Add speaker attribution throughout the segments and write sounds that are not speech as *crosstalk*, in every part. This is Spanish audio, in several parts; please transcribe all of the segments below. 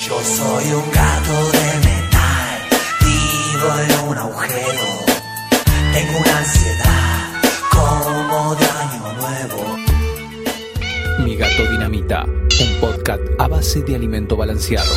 Speaker 1: Yo soy un gato de metal, vivo en un agujero. Tengo una ansiedad como de año nuevo.
Speaker 2: Mi gato dinamita, un podcast a base de alimento balanceado.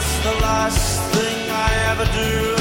Speaker 3: It's the last thing I ever do,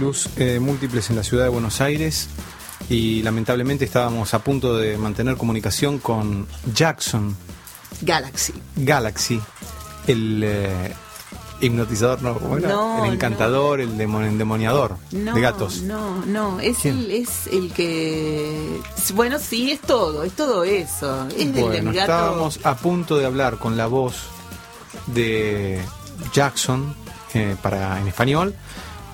Speaker 4: luz eh, múltiples en la ciudad de Buenos Aires y lamentablemente estábamos a punto de mantener comunicación con Jackson
Speaker 5: Galaxy.
Speaker 4: Galaxy, el eh, hipnotizador, ¿no? El encantador, el demo- endemoniador
Speaker 5: No,
Speaker 4: de gatos.
Speaker 5: No, no, es el, es el que. Bueno, sí, es todo, es todo eso. Es del
Speaker 4: Bueno,
Speaker 5: del gato.
Speaker 4: estábamos a punto de hablar con la voz de Jackson eh, para en español,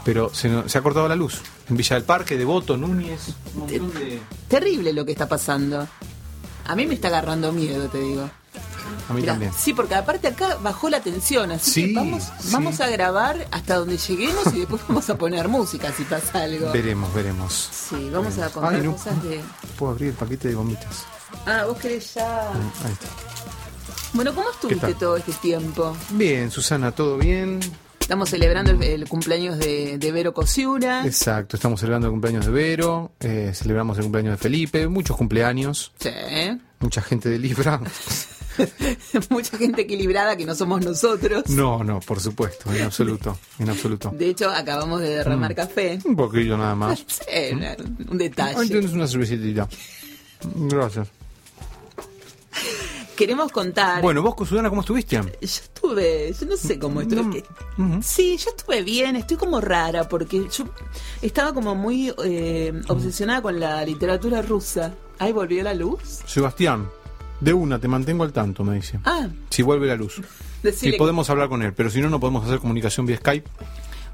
Speaker 4: pero se, se ha cortado la luz. En Villa del Parque, Devoto, Núñez, un montón de...
Speaker 5: Terrible lo que está pasando. A mí me está agarrando miedo, te digo.
Speaker 4: A mí
Speaker 5: Mirá,
Speaker 4: también.
Speaker 5: Sí, porque aparte acá bajó la tensión, así
Speaker 4: Sí,
Speaker 5: que vamos,
Speaker 4: sí.
Speaker 5: vamos a grabar hasta donde lleguemos y después *laughs* vamos a poner música si pasa algo.
Speaker 4: Veremos, veremos.
Speaker 5: Sí, vamos a contar
Speaker 4: Ay, no.
Speaker 5: cosas de.
Speaker 4: Puedo abrir el paquete de gomitas.
Speaker 5: Ah, vos querés ya.
Speaker 4: Ahí está.
Speaker 5: Bueno, ¿cómo estuviste todo este tiempo?
Speaker 4: Bien, Susana, ¿todo bien?
Speaker 5: Estamos celebrando el, el cumpleaños de, de Vero Cosiura.
Speaker 4: Exacto, estamos celebrando el cumpleaños de Vero, eh, celebramos el cumpleaños de Felipe, muchos cumpleaños,
Speaker 5: Sí.
Speaker 4: mucha gente de Libra. *laughs*
Speaker 5: Mucha gente equilibrada que no somos nosotros.
Speaker 4: No, no, por supuesto, en absoluto, en absoluto.
Speaker 5: De hecho, acabamos de derramar
Speaker 4: Mm.
Speaker 5: café.
Speaker 4: Un poquillo nada más. *laughs*
Speaker 5: Sí, un
Speaker 4: Ahí
Speaker 5: detalle.
Speaker 4: tienes una cervecita. Gracias.
Speaker 5: Queremos contar.
Speaker 4: Bueno, vos, Susana, ¿cómo estuviste?
Speaker 5: Yo estuve, yo no sé cómo estuve.
Speaker 4: No,
Speaker 5: es que-
Speaker 4: ujú.
Speaker 5: Sí, yo estuve bien, estoy como rara porque yo estaba como muy eh, obsesionada con la literatura rusa. Ahí volvió la luz.
Speaker 4: Sebastián, de una, te mantengo al tanto, me dice.
Speaker 5: Ah,
Speaker 4: Si vuelve la luz. *laughs* Si podemos hablar con él, pero si no, no podemos hacer comunicación vía Skype.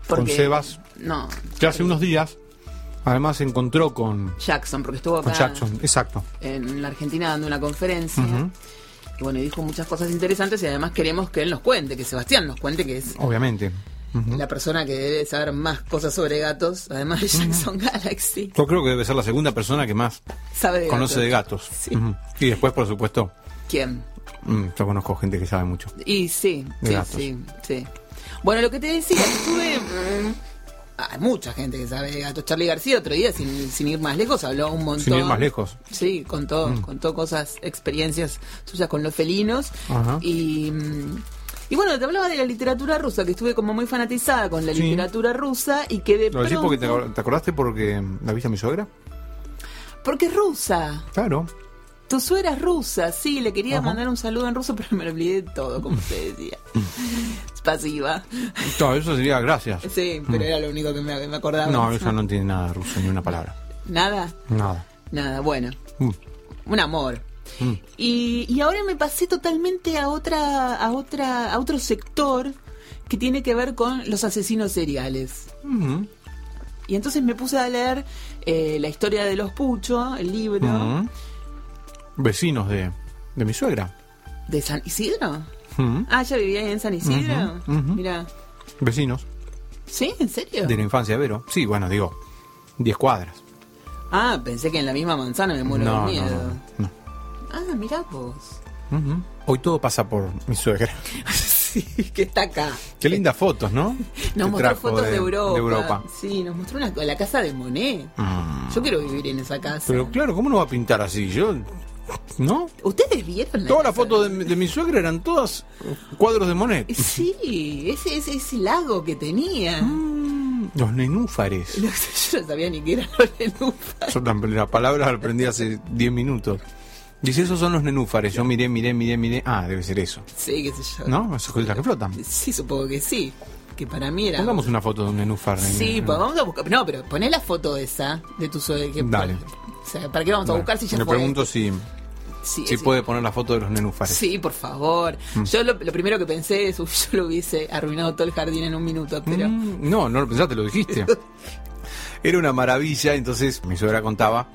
Speaker 4: con Sebas.
Speaker 5: No,
Speaker 4: Que hace unos días, además se encontró con,
Speaker 5: Jackson, porque estuvo acá
Speaker 4: con Jackson. Exacto.
Speaker 5: en la Argentina dando una conferencia.
Speaker 4: Ujú.
Speaker 5: Y bueno, y dijo muchas cosas interesantes y además queremos que él nos cuente, que Sebastián nos cuente que es
Speaker 4: Obviamente.
Speaker 5: La persona que debe saber más cosas sobre gatos, además de Jackson Galaxy.
Speaker 4: Yo creo que debe ser la segunda persona que más
Speaker 5: Sabe de
Speaker 4: conoce
Speaker 5: gatos.
Speaker 4: de gatos.
Speaker 5: Sí.
Speaker 4: Y después, por supuesto,
Speaker 5: ¿Quién?
Speaker 4: mm, yo conozco gente que sabe mucho.
Speaker 5: Y sí, sí, sí, sí. Bueno, lo que te decía, estuve... mm, Hay mucha gente que sabe de gatos. Charlie García otro día, sin, sin ir más lejos, habló un montón.
Speaker 4: Sin ir más lejos. Mm.
Speaker 5: Sí, contó, contó cosas, experiencias suyas con los felinos.
Speaker 4: Ajá.
Speaker 5: Y, mm, y bueno, te hablaba de la literatura rusa, que estuve como muy fanatizada con la
Speaker 4: Sí.
Speaker 5: literatura rusa y que de
Speaker 4: ¿Lo decís porque te acordaste porque la viste a mi suegra?
Speaker 5: Porque es rusa.
Speaker 4: Claro.
Speaker 5: Tu suegra es rusa, sí, le quería
Speaker 4: Ajá.
Speaker 5: mandar un saludo en ruso, *laughs* pero me lo olvidé de todo, como te decía. Es pasiva.
Speaker 4: No, eso sería gracias.
Speaker 5: Sí, pero era lo único que me, me acordaba.
Speaker 4: Mm. No, ella no entiende nada de ruso, ni una palabra.
Speaker 5: Nada,
Speaker 4: Nada.
Speaker 5: nada, bueno.
Speaker 4: Mm.
Speaker 5: Un amor.
Speaker 4: Mm.
Speaker 5: Y, y ahora me pasé totalmente a otra, a otra, a otro sector que tiene que ver con los asesinos seriales. Y entonces me puse a leer eh, la historia de los Pucho, el libro.
Speaker 4: Vecinos de, de mi suegra.
Speaker 5: de San Isidro. Ah, ya vivía ahí en San Isidro.
Speaker 4: Ujú.
Speaker 5: Mira.
Speaker 4: Vecinos
Speaker 5: ¿Sí? ¿En serio?
Speaker 4: de la infancia Vero. Sí, bueno, digo, 10 cuadras.
Speaker 5: Ah, pensé que en la misma manzana me muero
Speaker 4: no,
Speaker 5: de miedo.
Speaker 4: no, no.
Speaker 5: Ah, mirá vos.
Speaker 4: Hoy todo pasa por mi suegra. *laughs*
Speaker 5: sí, que está acá.
Speaker 4: Qué lindas fotos, ¿no? *laughs*
Speaker 5: Nos mostró fotos de, Europa.
Speaker 4: de Europa.
Speaker 5: Sí, nos mostró una, la casa de Monet.
Speaker 4: Mm.
Speaker 5: Yo quiero vivir en esa casa.
Speaker 4: Pero claro, ¿cómo no va a pintar así? Yo, ¿no?
Speaker 5: ¿Ustedes vieron la
Speaker 4: Todas las fotos de, mi- de mi suegra eran todas cuadros de Monet.
Speaker 5: Sí, ese, ese, ese lago que tenía.
Speaker 4: Mm, Los nenúfares. *laughs*
Speaker 5: Yo no sabía ni qué eran los nenúfares.
Speaker 4: Yo también la palabra la aprendí hace 10 minutos. Dice, esos son los nenúfares. Yo miré, miré, miré, miré. Ah, debe ser eso.
Speaker 5: Sí, qué sé yo.
Speaker 4: ¿No? Esas cosas que flotan.
Speaker 5: Sí, supongo que sí. Que para mí era.
Speaker 4: Pongamos una foto de un nenúfar. en-
Speaker 5: Sí,
Speaker 4: en-
Speaker 5: pues vamos a buscar. No, pero poné la foto esa de tu suegra. que-
Speaker 4: Dale.
Speaker 5: O sea, ¿para qué vamos a
Speaker 4: Bueno,
Speaker 5: buscar si ya
Speaker 4: Me
Speaker 5: fue?
Speaker 4: pregunto si,
Speaker 5: Sí,
Speaker 4: si
Speaker 5: sí.
Speaker 4: puede poner la foto de los nenúfares.
Speaker 5: Sí, por favor.
Speaker 4: Mm.
Speaker 5: Yo lo, lo primero que pensé es, uy, yo lo hubiese arruinado todo el jardín en un minuto, pero...
Speaker 4: Mm, no, no lo pensaste, lo dijiste. *laughs* Era una maravilla, entonces mi suegra contaba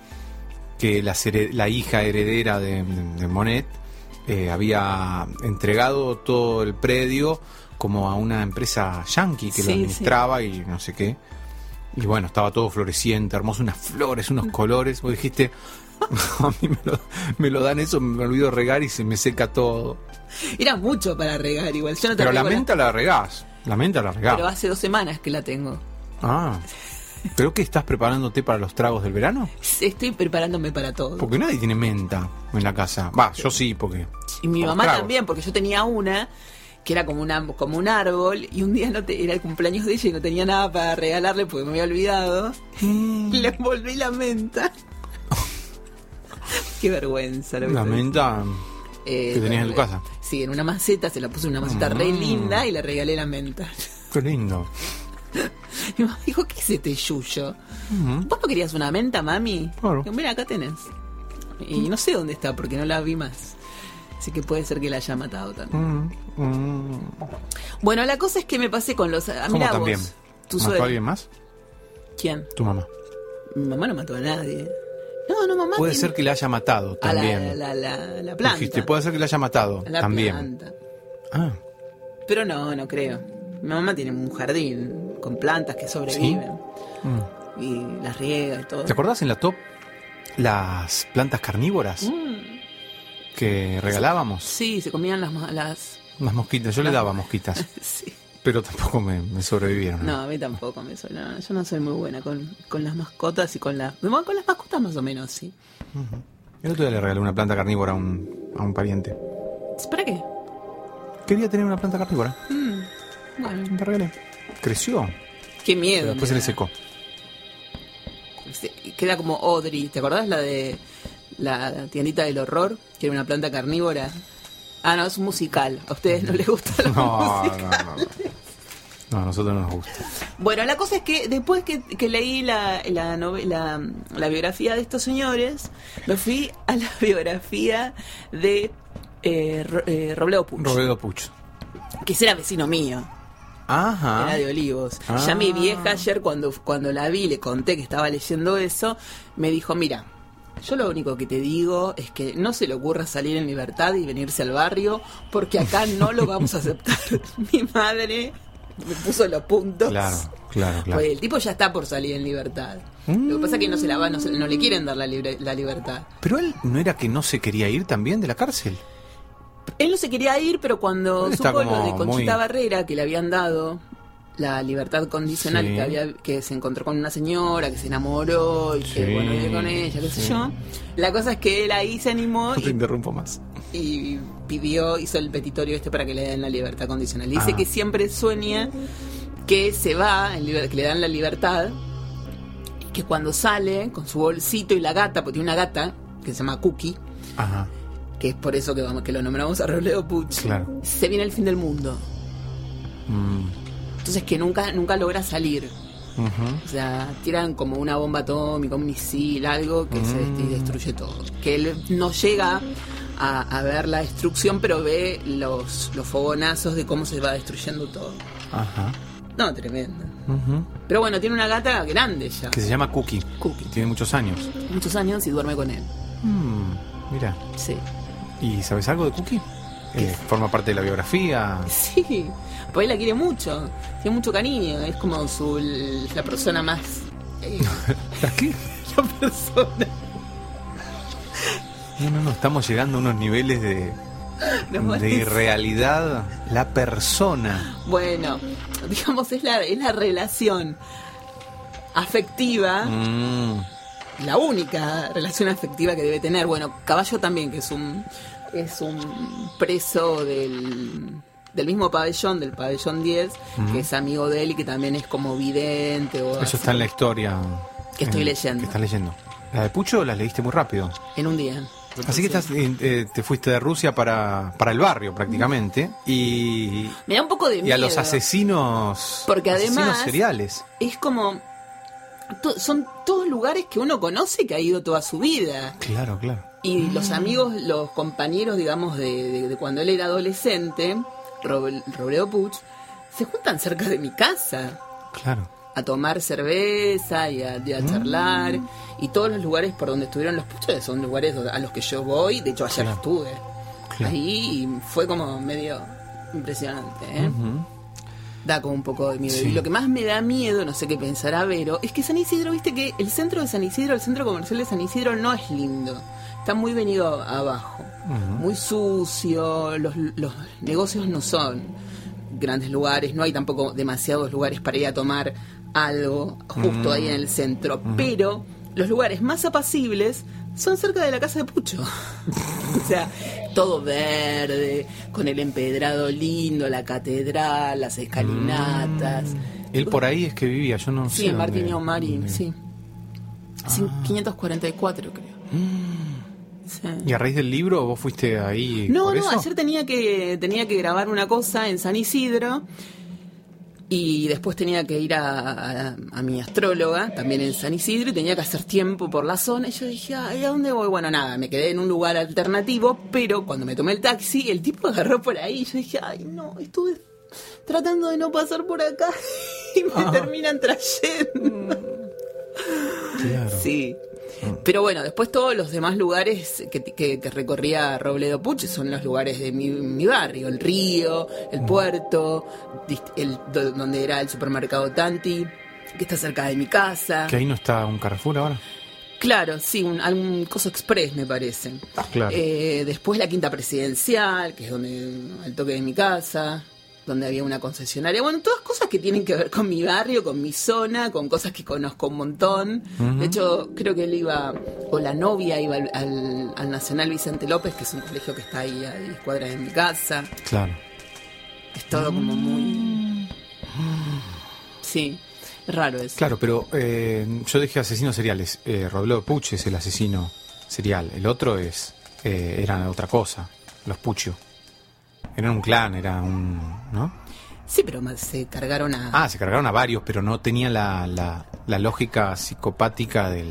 Speaker 4: que la, la hija heredera de, de Monet eh, había entregado todo el predio como a una empresa yankee que
Speaker 5: Sí,
Speaker 4: lo administraba y no sé qué. Y bueno, estaba todo floreciente, hermoso, unas flores, unos colores. Vos dijiste, *laughs* a mí me lo, me lo dan eso, me olvido regar y se me seca todo.
Speaker 5: Era mucho para regar igual. Yo no te
Speaker 4: Pero la menta la regás, la menta la regás.
Speaker 5: Pero hace dos semanas que la tengo.
Speaker 4: Ah. ¿Pero qué estás preparándote para los tragos del verano?
Speaker 5: Estoy preparándome para todo.
Speaker 4: Porque nadie tiene menta en la casa. Va, yo sí, porque.
Speaker 5: Y mi mamá
Speaker 4: tragos.
Speaker 5: también, porque yo tenía una que era como una como un árbol y un día no te, era el cumpleaños de ella y no tenía nada para regalarle porque me había olvidado.
Speaker 4: Mm. *laughs*
Speaker 5: Le envolví la menta. *laughs* Qué vergüenza. Lo
Speaker 4: La menta.
Speaker 5: Eh,
Speaker 4: que tenías en tu casa.
Speaker 5: Sí, en una maceta, se la puse en una maceta re
Speaker 4: Mm.
Speaker 5: linda y le regalé la menta.
Speaker 4: Qué lindo. *laughs*
Speaker 5: Mi mamá dijo, ¿qué es este yuyo?
Speaker 4: Ujú.
Speaker 5: ¿Vos no querías una menta, mami?
Speaker 4: Claro.
Speaker 5: Mira, acá tenés. Y no sé dónde está porque no la vi más. Así que puede ser que la haya matado también.
Speaker 4: Mm, mm.
Speaker 5: Bueno, la cosa es que me pasé con los. ah,
Speaker 4: ¿Cómo
Speaker 5: mirá
Speaker 4: también?
Speaker 5: vos. Tu
Speaker 4: ¿Mató a alguien más?
Speaker 5: ¿Quién?
Speaker 4: Tu mamá.
Speaker 5: Mi mamá no mató a nadie. No, no, mamá.
Speaker 4: Puede
Speaker 5: tiene-
Speaker 4: ser que la haya matado
Speaker 5: a la,
Speaker 4: también.
Speaker 5: la, la, la planta.
Speaker 4: Dijiste, puede ser que la haya matado
Speaker 5: A la
Speaker 4: también.
Speaker 5: planta.
Speaker 4: Ah,
Speaker 5: Pero no, no creo. Mi mamá tiene un jardín con plantas que sobreviven.
Speaker 4: mm.
Speaker 5: Y las riega y todo.
Speaker 4: ¿Te acordás en la top las plantas carnívoras que regalábamos?
Speaker 5: sí, se comían las... las
Speaker 4: Unas mosquitas, yo le daba mosquitas, *laughs*
Speaker 5: sí.
Speaker 4: pero tampoco me, me sobrevivieron.
Speaker 5: No, a mí tampoco me suena. Yo no soy muy buena con, con las mascotas y con las... Bueno, con las mascotas más o menos, sí.
Speaker 4: El otro día le regalé una planta carnívora a un, a un pariente.
Speaker 5: ¿Para qué?
Speaker 4: Quería tener una planta carnívora.
Speaker 5: Bueno,
Speaker 4: Le regalé. Creció,
Speaker 5: qué
Speaker 4: pero
Speaker 5: miedo.
Speaker 4: después se
Speaker 5: me
Speaker 4: le secó.
Speaker 5: Se- Queda como Audrey. ¿Te acordás la de la tiendita del horror? Que era una planta carnívora. Ah, no, es un musical. A ustedes no les gusta la *laughs*
Speaker 4: No,
Speaker 5: música.
Speaker 4: no, no. a nosotros no nos gusta.
Speaker 5: Bueno, la cosa es que después que, que leí la, la, novela, la biografía de estos señores, me fui a la *laughs* biografía de eh, Ro- eh, Robledo Puch,
Speaker 4: Robledo Puch.
Speaker 5: que ese era vecino mío,
Speaker 4: Ajá.
Speaker 5: era de Olivos.
Speaker 4: Ah.
Speaker 5: Ya mi vieja ayer cuando, cuando la vi, le conté que estaba leyendo eso, me dijo, mira, yo lo único que te digo es que no se le ocurra salir en libertad y venirse al barrio, porque acá no lo vamos a aceptar. *laughs* *laughs* mi madre me puso los puntos.
Speaker 4: Claro, claro, claro.
Speaker 5: Pues el tipo ya está por salir en libertad. Lo que pasa es que no se la va, no, se- no le quieren dar la, libre- la libertad.
Speaker 4: Pero él no era que no se quería ir también de la cárcel.
Speaker 5: Él no se quería ir, pero cuando supo lo de Conchita
Speaker 4: muy-
Speaker 5: Barrera, que le habían dado la libertad condicional,
Speaker 4: Sí.
Speaker 5: que, había, que se encontró con una señora, que se enamoró y que bueno, vive con ella, qué sé yo. La cosa es que él ahí se animó
Speaker 4: No te interrumpo más.
Speaker 5: y pidió, hizo el petitorio este para que le den la libertad condicional. Dice
Speaker 4: Ah.
Speaker 5: que siempre sueña que se va, que le dan la libertad, y que cuando sale con su bolsito y la gata, porque tiene una gata que se llama Cookie,
Speaker 4: Ajá.
Speaker 5: que es por eso que, vamos, que lo nombramos a Robledo Puch,
Speaker 4: Claro.
Speaker 5: se viene el fin del mundo.
Speaker 4: Mm,
Speaker 5: Entonces que nunca, nunca logra salir.
Speaker 4: ujú.
Speaker 5: O sea, tiran como una bomba atómica, un misil, algo que se dest- y destruye todo. Que él no llega a, a ver la destrucción, pero ve los, los fogonazos de cómo se va destruyendo todo.
Speaker 4: Ajá.
Speaker 5: No, tremendo.
Speaker 4: Ujú.
Speaker 5: Pero bueno, tiene una gata grande ya.
Speaker 4: Que se llama Cookie.
Speaker 5: Cookie.
Speaker 4: Tiene muchos años.
Speaker 5: Muchos años y duerme con él.
Speaker 4: Mm, mira.
Speaker 5: Sí.
Speaker 4: ¿Y sabes algo de Cookie? Eh, forma parte de la biografía.
Speaker 5: Sí. Pues él la quiere mucho. Tiene mucho cariño. Es como su, la persona más... eh, *laughs*
Speaker 4: ¿Qué?
Speaker 5: la persona...
Speaker 4: No, no, no. Estamos llegando a unos niveles de,
Speaker 5: No,
Speaker 4: de irrealidad. La persona.
Speaker 5: Bueno, digamos, es la, es la relación afectiva,
Speaker 4: Mm,
Speaker 5: la única relación afectiva que debe tener. Bueno, Caballo también, que es un, es un preso del, del mismo pabellón, del pabellón 10, que es amigo de él y que también es como vidente o
Speaker 4: eso
Speaker 5: así,
Speaker 4: está en la historia.
Speaker 5: Que estoy
Speaker 4: en-
Speaker 5: leyendo.
Speaker 4: Que estás leyendo. La de Pucho la leíste muy rápido.
Speaker 5: en un día.
Speaker 4: Así que estás, eh, te fuiste de Rusia para, para el barrio prácticamente. Y,
Speaker 5: Me da un poco de miedo.
Speaker 4: y a los asesinos.
Speaker 5: Porque
Speaker 4: asesinos
Speaker 5: además-
Speaker 4: seriales.
Speaker 5: Es como... to- son todos lugares que uno conoce que ha ido toda su vida.
Speaker 4: Claro, claro.
Speaker 5: Y los amigos, los compañeros, digamos, de, de- de cuando él era adolescente, Robledo Puch, se juntan cerca de mi casa
Speaker 4: Claro.
Speaker 5: a tomar cerveza y a, y a charlar. Y todos los lugares por donde estuvieron los puches son lugares a los que yo voy. De hecho, ayer
Speaker 4: Claro.
Speaker 5: estuve
Speaker 4: Claro.
Speaker 5: ahí y fue como medio impresionante. ¿eh? Da como un poco de miedo.
Speaker 4: Sí.
Speaker 5: Y lo que más me da miedo, no sé qué pensará Vero, es que San Isidro, viste que el centro de San Isidro, el centro comercial de San Isidro no es lindo. Está muy venido abajo. Muy sucio, los, los negocios no son grandes lugares, no hay tampoco demasiados lugares para ir a tomar algo justo ahí en el centro. Pero los lugares más apacibles son cerca de la casa de Pucho. *laughs* o sea, todo verde, con el empedrado lindo, la catedral, las escalinatas.
Speaker 4: Él por ahí es que vivía, yo no sé.
Speaker 5: Sí, en
Speaker 4: dónde-
Speaker 5: Martín Marín, sí. Sí, 544 creo. Sí.
Speaker 4: ¿Y a raíz del libro vos fuiste ahí?
Speaker 5: No,
Speaker 4: por
Speaker 5: no,
Speaker 4: eso?
Speaker 5: ayer tenía que, tenía que grabar una cosa en San Isidro Y después tenía que ir a, a- a mi astróloga, también en San Isidro, y tenía que hacer tiempo por la zona. Y yo dije, ay, ¿a dónde voy? Bueno, nada, me quedé en un lugar alternativo, pero cuando me tomé el taxi, el tipo *laughs* agarró por ahí. Y yo dije, ay, no, estuve tratando de no pasar por acá *laughs* y me terminan trayendo.
Speaker 4: Claro.
Speaker 5: Sí. Pero bueno, después todos los demás lugares que, que- que recorría Robledo Puch son los lugares de mi, mi barrio, el río, el puerto, dist- el, do- donde era el supermercado Tanti, que está cerca de mi casa.
Speaker 4: Que ahí no está un Carrefour ahora.
Speaker 5: Claro, sí, un, algún coso express me parece.
Speaker 4: Claro.
Speaker 5: Eh, después la quinta presidencial, que es donde al toque de mi casa, donde había una concesionaria. Bueno, todas cosas que tienen que ver con mi barrio, con mi zona, con cosas que conozco un montón. De hecho, creo que él iba, o la novia iba al, al- al Nacional Vicente López, que es un colegio que está ahí a 10 cuadras de mi casa.
Speaker 4: Claro.
Speaker 5: Es todo como muy... Sí, es raro eso.
Speaker 4: Claro, pero eh, yo dije asesinos seriales. Eh, Robledo Puch es el asesino serial. El otro es eh, era otra cosa. Los Puccio. Eran un clan, era un... ¿No?
Speaker 5: Sí, pero se cargaron a...
Speaker 4: Ah, se cargaron a varios, pero no tenía la, la, la lógica psicopática del,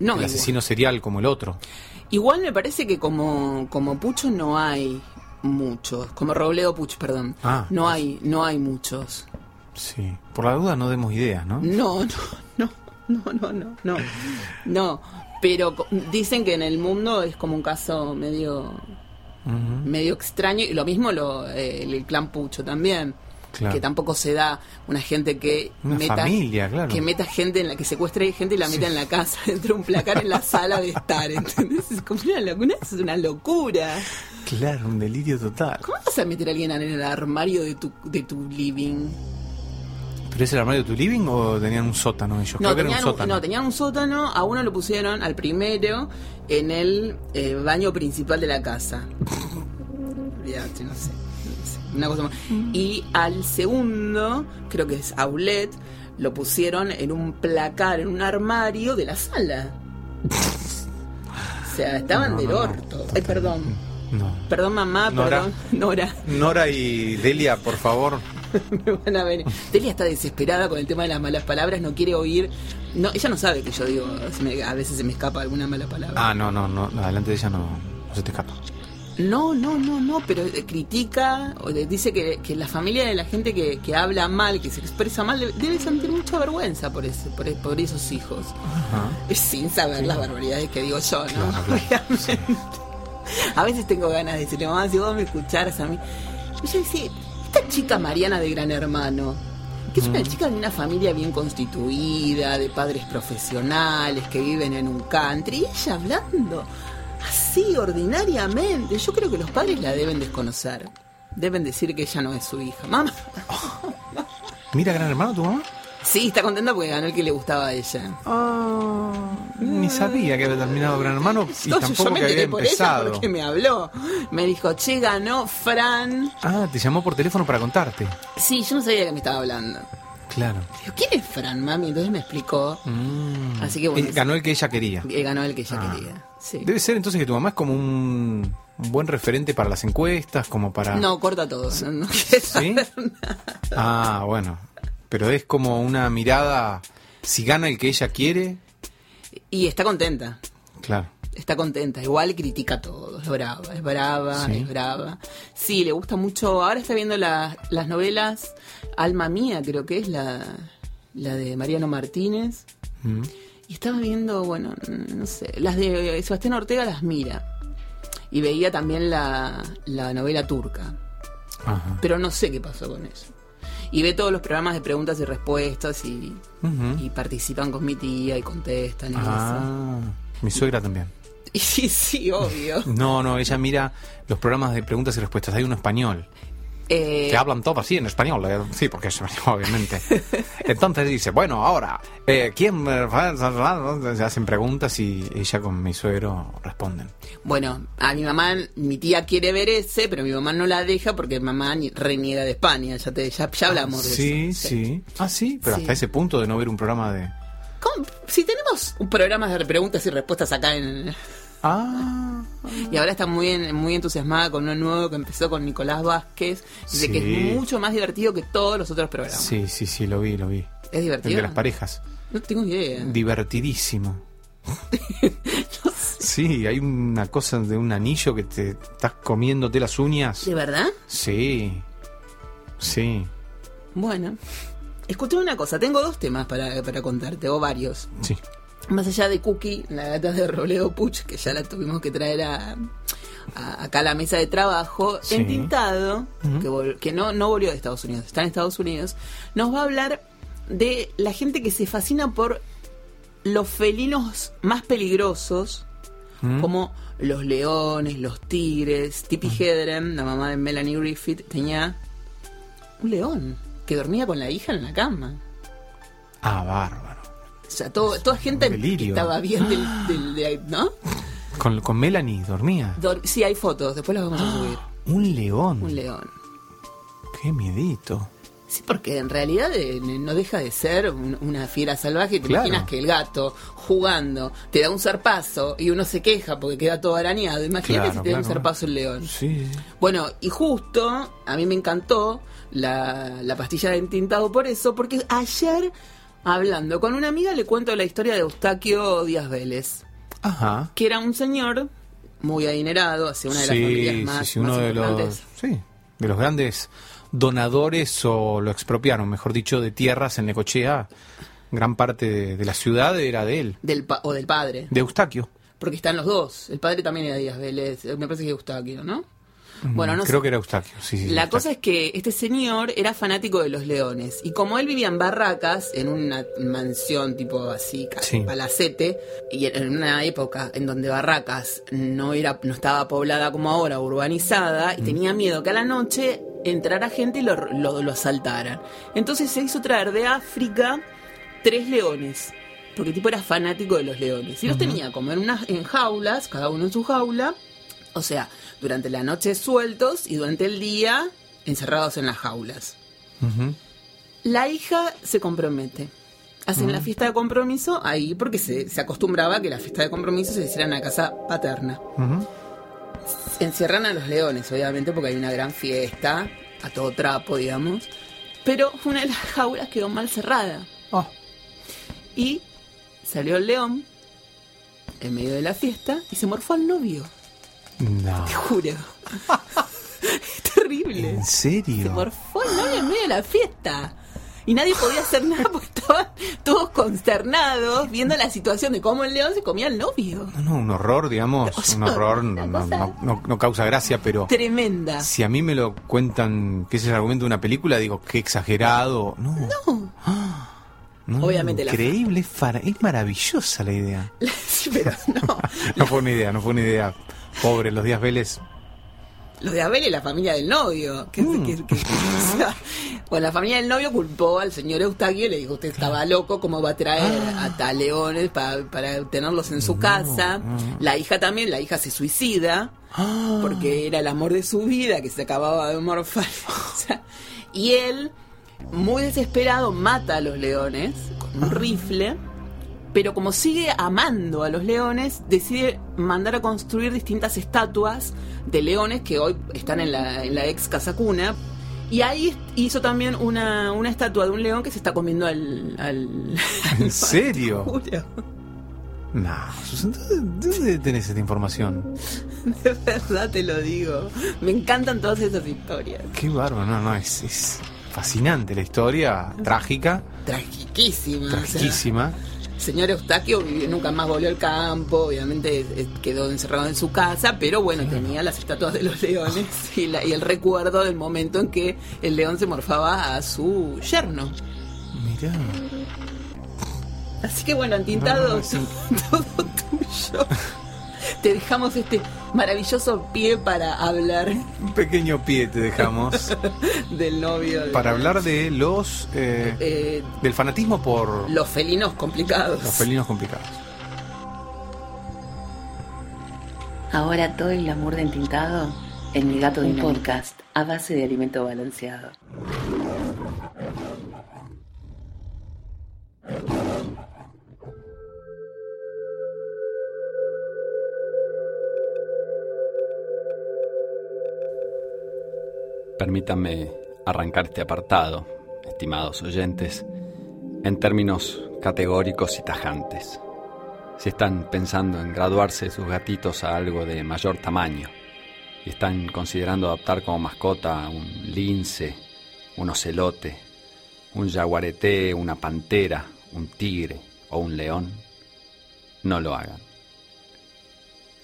Speaker 5: no,
Speaker 4: del
Speaker 5: igual.
Speaker 4: asesino serial como el otro.
Speaker 5: Igual me parece que como, como Pucho no hay muchos, como Robledo Puch, perdón.
Speaker 4: Ah.
Speaker 5: no hay, no hay muchos.
Speaker 4: Sí. Por la duda no demos ideas, ¿no?
Speaker 5: No, no, no, no, no, no, no. No, pero dicen que en el mundo es como un caso medio Medio extraño y lo mismo lo, eh, el, clan Pucho también.
Speaker 4: Claro.
Speaker 5: Que tampoco se da una gente que
Speaker 4: Una familia, claro.
Speaker 5: que meta gente en la que secuestre gente y la meta en la casa *laughs* dentro de un placar en la sala de estar, ¿entendés? Es como una locura, es una locura.
Speaker 4: Claro, un delirio total.
Speaker 5: ¿Cómo vas a meter a alguien en el armario de tu, de tu living?
Speaker 4: ¿Pero es el armario de tu living o tenían un sótano ellos?
Speaker 5: No
Speaker 4: Creo que era un, sótano.
Speaker 5: no, tenían un sótano, a uno lo pusieron, al primero, en el eh, baño principal de la casa. Olvídate, no sé, no sé, Una cosa más. Y al segundo, creo que es Aulet, lo pusieron en un placar, en un armario de la sala. O sea, estaban
Speaker 4: No,
Speaker 5: del
Speaker 4: no, no.
Speaker 5: orto. Ay, perdón.
Speaker 4: No.
Speaker 5: Perdón, mamá,
Speaker 4: Nora.
Speaker 5: perdón. Nora.
Speaker 4: Nora y Delia, por favor. *laughs*
Speaker 5: me van a ver. Delia está desesperada con el tema de las malas palabras, no quiere oír. No, ella no sabe que yo digo, se me- a veces se me escapa alguna mala palabra.
Speaker 4: Ah, no, no, no. Adelante de ella no, no se te escapa.
Speaker 5: No, no, no, no, pero critica, o le dice que, que la familia de la gente que, que habla mal, que se expresa mal, debe- sentir mucha vergüenza por, ese, por, por esos hijos. Sin saber las barbaridades que digo yo, ¿no?
Speaker 4: Claro, claro.
Speaker 5: Obviamente. *laughs* A veces tengo ganas de decirle, mamá, si vos me escucharas a mí. Yo decía, esta chica Mariana de Gran Hermano, que es una chica de una familia bien constituida, de padres profesionales que viven en un country, y ella hablando así ordinariamente. Yo creo que los padres la deben desconocer. Deben decir que ella no es su hija. Mamá.
Speaker 4: Mira, gran hermano, tu mamá.
Speaker 5: Sí, está contenta porque ganó el que le gustaba a ella.
Speaker 4: Ni sabía que había terminado gran hermano y
Speaker 5: No,
Speaker 4: tampoco
Speaker 5: yo me
Speaker 4: que había
Speaker 5: por
Speaker 4: empezado.
Speaker 5: porque me habló. Me dijo, che, ganó Fran.
Speaker 4: Ah, te llamó por teléfono para contarte.
Speaker 5: Sí, yo no sabía que me estaba hablando.
Speaker 4: Claro.
Speaker 5: Digo, ¿quién es Fran, mami? Entonces me explicó.
Speaker 4: Mm.
Speaker 5: Así que bueno.
Speaker 4: Eh, Ganó el que ella quería.
Speaker 5: Eh, ganó el que ella
Speaker 4: Ah.
Speaker 5: quería. Sí.
Speaker 4: Debe ser entonces que tu mamá es como un, un buen referente para las encuestas, como para...
Speaker 5: No, corta todo. No, no
Speaker 4: ¿Sí?
Speaker 5: saber.
Speaker 4: Ah, bueno. Pero es como una mirada, si gana el que ella quiere,
Speaker 5: Y está contenta.
Speaker 4: claro.
Speaker 5: Está contenta. Igual critica todo. Es brava, es brava,
Speaker 4: Sí.
Speaker 5: es brava. Sí, le gusta mucho. Ahora está viendo la- las novelas Alma Mía, creo que es la, la de Mariano Martínez.
Speaker 4: Mm.
Speaker 5: Y estaba viendo, bueno, no sé, las de Sebastián Ortega las mira. Y veía también la, la novela turca.
Speaker 4: Ajá.
Speaker 5: Pero no sé qué pasó con eso. Y ve todos los programas de preguntas y respuestas y, participan con mi tía y contestan y
Speaker 4: Ah, mi suegra también.
Speaker 5: eso. *laughs* Y sí, sí, obvio.
Speaker 4: No, no, ella mira los programas de preguntas y respuestas. Hay uno español.
Speaker 5: Eh,
Speaker 4: Que hablan todo así en español. eh, Sí, porque es español, *laughs* obviamente. Entonces dice, bueno, ahora, eh, ¿quién Se hacen preguntas y ella con mi suegro responden.
Speaker 5: bueno, a mi mamá, mi tía quiere ver ese, pero mi mamá no la deja porque mamá ni- reniega de España. Ya, te, ya, ya hablamos de
Speaker 4: Sí,
Speaker 5: eso.
Speaker 4: sí. Ah, sí, pero
Speaker 5: Sí.
Speaker 4: hasta ese punto de no ver un programa de...
Speaker 5: ¿Cómo? Si tenemos un programa de preguntas y respuestas acá en,
Speaker 4: Ah,
Speaker 5: Y ahora está muy, muy entusiasmada con uno nuevo que empezó con Nicolás Vázquez. Dice
Speaker 4: Sí.
Speaker 5: que es mucho más divertido que todos los otros programas.
Speaker 4: sí, sí, sí, lo vi, lo vi.
Speaker 5: Es
Speaker 4: El
Speaker 5: divertido.
Speaker 4: de las parejas.
Speaker 5: No tengo idea.
Speaker 4: Divertidísimo. *laughs* Sí, hay una cosa de un anillo que te estás comiéndote las uñas.
Speaker 5: ¿De verdad?
Speaker 4: Sí. Sí.
Speaker 5: Bueno. Escuchame una cosa, tengo dos temas para, para contarte, o varios.
Speaker 4: Sí.
Speaker 5: Más allá de Cookie, la gata de Robledo Puch, que ya la tuvimos que traer a, a- acá a la mesa de trabajo,
Speaker 4: Sí.
Speaker 5: Entintado, que, vol- que no, no volvió de Estados Unidos, está en Estados Unidos, nos va a hablar de la gente que se fascina por los felinos más peligrosos,
Speaker 4: ¿Mm?
Speaker 5: como los leones, los tigres. Tippi Hedren, la mamá de Melanie Griffith, tenía un león que dormía con la hija en la cama.
Speaker 4: Ah, bárbaro.
Speaker 5: O sea, todo, toda gente que estaba bien del, *gasps* del- de- ¿no?
Speaker 4: Con, con Melanie dormía.
Speaker 5: Dor- sí, hay fotos, después las vamos a *gasps* subir.
Speaker 4: Un león.
Speaker 5: Un león.
Speaker 4: Qué miedito.
Speaker 5: Sí, porque en realidad eh, no deja de ser un- una fiera salvaje. Te
Speaker 4: Claro.
Speaker 5: imaginas que el gato jugando te da un zarpazo y uno se queja porque queda todo arañado. Imagínate
Speaker 4: Claro,
Speaker 5: si te da un zarpazo el león.
Speaker 4: Sí.
Speaker 5: Bueno, y justo a mí me encantó la, la pastilla de entintado por eso, porque ayer, hablando con una amiga, le cuento la historia de Eustaquio Díaz Vélez,
Speaker 4: Ajá.
Speaker 5: que era un señor muy adinerado, hacia una de las familias más,
Speaker 4: sí, sí, uno
Speaker 5: más
Speaker 4: de los,
Speaker 5: importantes.
Speaker 4: sí, de los grandes donadores o lo expropiaron, mejor dicho, de tierras en Necochea. Gran parte de, de la ciudad era de él,
Speaker 5: Del pa- o del padre,
Speaker 4: de Eustaquio.
Speaker 5: porque están los dos. El padre también era Díaz Vélez, me parece que Eustaquio, ¿no? Bueno, no
Speaker 4: Creo
Speaker 5: sé.
Speaker 4: que era Eustaquio. Sí, sí,
Speaker 5: La
Speaker 4: Eustaquio.
Speaker 5: cosa es que este señor era fanático de los leones y como él vivía en Barracas, en una mansión tipo así, ca-
Speaker 4: Sí.
Speaker 5: palacete, y en una época en donde Barracas no era no estaba poblada como ahora, urbanizada, y
Speaker 4: Mm.
Speaker 5: tenía miedo que a la noche entrara gente y lo, lo, lo asaltaran. Entonces se hizo traer de África tres leones. Porque el tipo era fanático de los leones. Y los tenía como en unas en jaulas, cada uno en su jaula. O sea, durante la noche sueltos y durante el día encerrados en las jaulas. La hija se compromete. Hacen la fiesta de compromiso ahí porque se, se acostumbraba a que la fiesta de compromiso se hiciera en la casa paterna. Encierran a los leones, obviamente, porque hay una gran fiesta, a todo trapo, digamos. Pero una de las jaulas quedó mal cerrada.
Speaker 4: Ah,
Speaker 5: Y salió el león en medio de la fiesta y se morfó al novio.
Speaker 4: No.
Speaker 5: Te juro. es terrible.
Speaker 4: ¿En
Speaker 5: Se
Speaker 4: serio?
Speaker 5: morfó el novio en medio de la fiesta. Y nadie podía hacer nada *laughs* porque estaban todos consternados viendo la situación de cómo el león se comía al novio.
Speaker 4: No, no, un horror, digamos.
Speaker 5: O sea,
Speaker 4: un horror no, no, no- no- no causa gracia, pero
Speaker 5: Tremenda.
Speaker 4: si a mí me lo cuentan que ese es el argumento de una película, digo, qué exagerado. No. No. *gasps*
Speaker 5: Obviamente la-
Speaker 4: Increíble, es, maravillosa la idea. *laughs*
Speaker 5: Pero no. *laughs*
Speaker 4: No fue una idea, no fue una idea. Pobre, los días Vélez.
Speaker 5: Los Abel y la familia del novio. Que,
Speaker 4: Mm.
Speaker 5: que- que- o sea, bueno, la familia del novio culpó al señor Eustaquio y le dijo, usted estaba loco, ¿cómo va a traer
Speaker 4: Ah.
Speaker 5: a tal leones para, para tenerlos en su casa? La hija también, la hija se suicida,
Speaker 4: Ah.
Speaker 5: porque era el amor de su vida, que se acababa de morfar. *laughs* O sea, y él, muy desesperado, mata a los leones con un rifle. Pero como sigue amando a los leones, decide mandar a construir distintas estatuas de leones que hoy están en la, en la ex casa cuna. Y ahí hizo también una, una estatua de un león que se está comiendo al... al
Speaker 4: ¿En serio? No, ¿dónde, dónde tenés esta información?
Speaker 5: De verdad te lo digo. Me encantan todas esas historias.
Speaker 4: Qué bárbaro, no, no, es, es fascinante la historia, trágica,
Speaker 5: o sea,
Speaker 4: tragiquísima.
Speaker 5: Señor Eustaquio nunca más volvió al campo, obviamente quedó encerrado en su casa, pero bueno, tenía las estatuas de los leones y, la- y el recuerdo del momento en que el león se morfaba a su yerno.
Speaker 4: Mirá.
Speaker 5: Así que bueno, entintado,
Speaker 4: No, *laughs*
Speaker 5: todo tuyo. Te dejamos este maravilloso pie para hablar
Speaker 4: Un pequeño pie te dejamos *laughs*
Speaker 5: del novio. de-
Speaker 4: para hablar de los eh,
Speaker 5: eh,
Speaker 4: del fanatismo por
Speaker 5: los felinos complicados.
Speaker 4: los felinos complicados.
Speaker 6: Ahora todo el glamour de entintado en Mi Gato Un podcast a base de alimento balanceado.
Speaker 7: Permítanme arrancar este apartado, estimados oyentes, en términos categóricos y tajantes. Si están pensando en graduarse sus gatitos a algo de mayor tamaño y están considerando adoptar como mascota un lince, un ocelote, un jaguarete, una pantera, un tigre o un león, no lo hagan.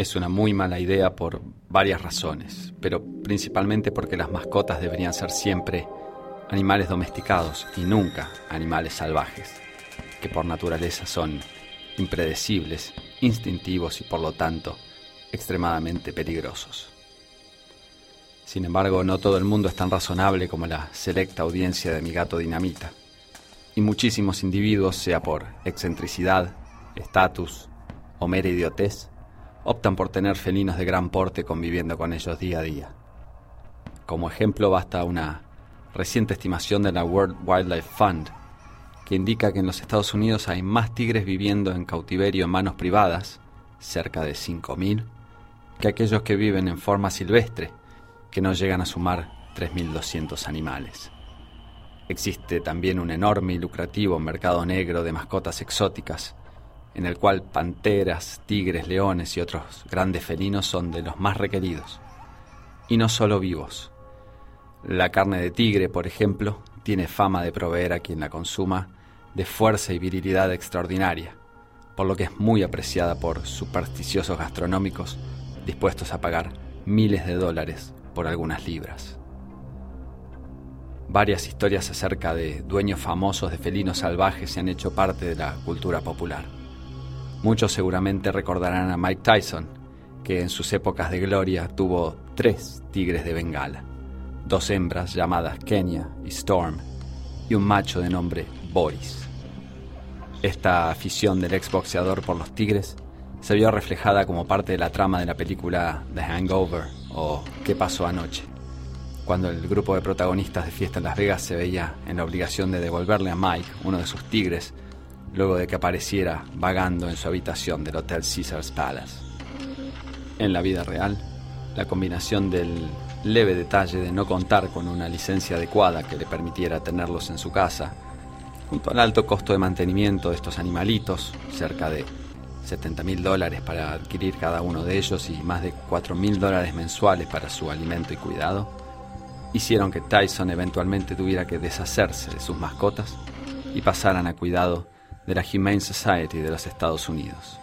Speaker 7: Es una muy mala idea por varias razones, pero principalmente porque las mascotas deberían ser siempre animales domesticados y nunca animales salvajes, que por naturaleza son impredecibles, instintivos y por lo tanto extremadamente peligrosos. Sin embargo, no todo el mundo es tan razonable como la selecta audiencia de mi gato dinamita, y muchísimos individuos, sea por excentricidad, estatus o mera idiotez, optan por tener felinos de gran porte conviviendo con ellos día a día. Como ejemplo basta una reciente estimación de la World Wildlife Fund, que indica que en los Estados Unidos hay más tigres viviendo en cautiverio en manos privadas, cerca de 5.000, que aquellos que viven en forma silvestre, que no llegan a sumar 3.200 animales. Existe también un enorme y lucrativo mercado negro de mascotas exóticas, en el cual panteras, tigres, leones y otros grandes felinos son de los más requeridos. Y no solo vivos. La carne de tigre, por ejemplo, tiene fama de proveer a quien la consuma de fuerza y virilidad extraordinaria, por lo que es muy apreciada por supersticiosos gastronómicos dispuestos a pagar miles de dólares por algunas libras. Varias historias acerca de dueños famosos de felinos salvajes se han hecho parte de la cultura popular. Muchos seguramente recordarán a Mike Tyson, que en sus épocas de gloria tuvo tres tigres de Bengala, dos hembras llamadas Kenya y Storm, y un macho de nombre Boris. Esta afición del exboxeador por los tigres se vio reflejada como parte de la trama de la película The Hangover o ¿Qué pasó anoche? Cuando el grupo de protagonistas de Fiesta en Las Vegas se veía en la obligación de devolverle a Mike, uno de sus tigres, luego de que apareciera vagando en su habitación del Hotel Caesars Palace. En la vida real, la combinación del leve detalle de no contar con una licencia adecuada que le permitiera tenerlos en su casa, junto al alto costo de mantenimiento de estos animalitos, cerca de 70 mil dólares para adquirir cada uno de ellos y más de 4 mil dólares mensuales para su alimento y cuidado, hicieron que Tyson eventualmente tuviera que deshacerse de sus mascotas y pasaran a cuidado de la Humane Society de los Estados Unidos.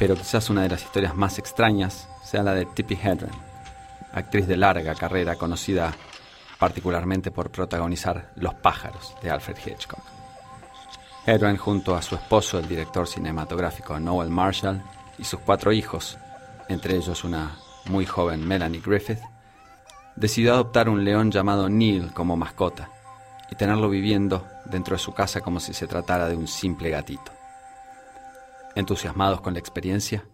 Speaker 7: Pero quizás una de las historias más extrañas sea la de Tippi Hedren, actriz de larga carrera conocida particularmente por protagonizar Los pájaros de Alfred Hitchcock. Hedren junto a su esposo, el director cinematográfico Noel Marshall, y sus cuatro hijos, entre ellos una muy joven Melanie Griffith, decidió adoptar un león llamado Neil como mascota y tenerlo viviendo dentro de su casa como si se tratara de un simple gatito. Entusiasmados con la experiencia,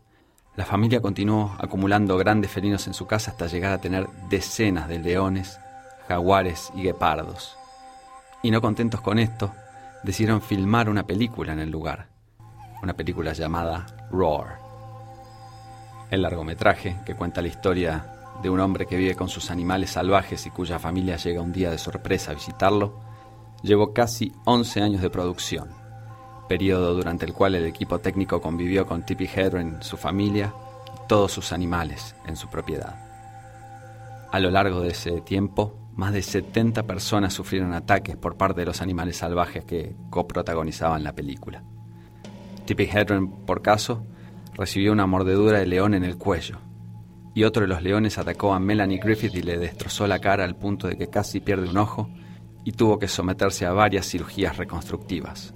Speaker 7: la familia continuó acumulando grandes felinos en su casa hasta llegar a tener decenas de leones, jaguares y guepardos. Y no contentos con esto, decidieron filmar una película en el lugar, una película llamada Roar. El largometraje, que cuenta la historia de un hombre que vive con sus animales salvajes y cuya familia llega un día de sorpresa a visitarlo, llevó casi 11 años de producción, periodo durante el cual el equipo técnico convivió con Tippi Hedren, su familia y todos sus animales en su propiedad. A lo largo de ese tiempo, más de 70 personas sufrieron ataques por parte de los animales salvajes que coprotagonizaban la película. Tippi Hedren, por caso, recibió una mordedura de león en el cuello, y otro de los leones atacó a Melanie Griffith y le destrozó la cara al punto de que casi pierde un ojo y tuvo que someterse a varias cirugías reconstructivas.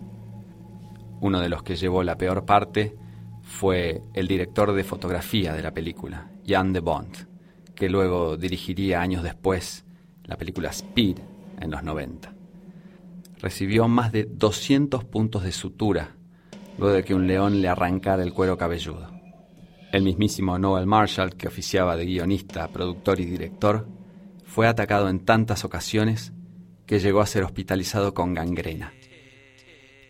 Speaker 7: Uno de los que llevó la peor parte fue el director de fotografía de la película, Jan de Bond, que luego dirigiría años después la película Speed en los 90. Recibió más de 200 puntos de sutura luego de que un león le arrancara el cuero cabelludo. El mismísimo Noel Marshall, que oficiaba de guionista, productor y director, fue atacado en tantas ocasiones que llegó a ser hospitalizado con gangrena.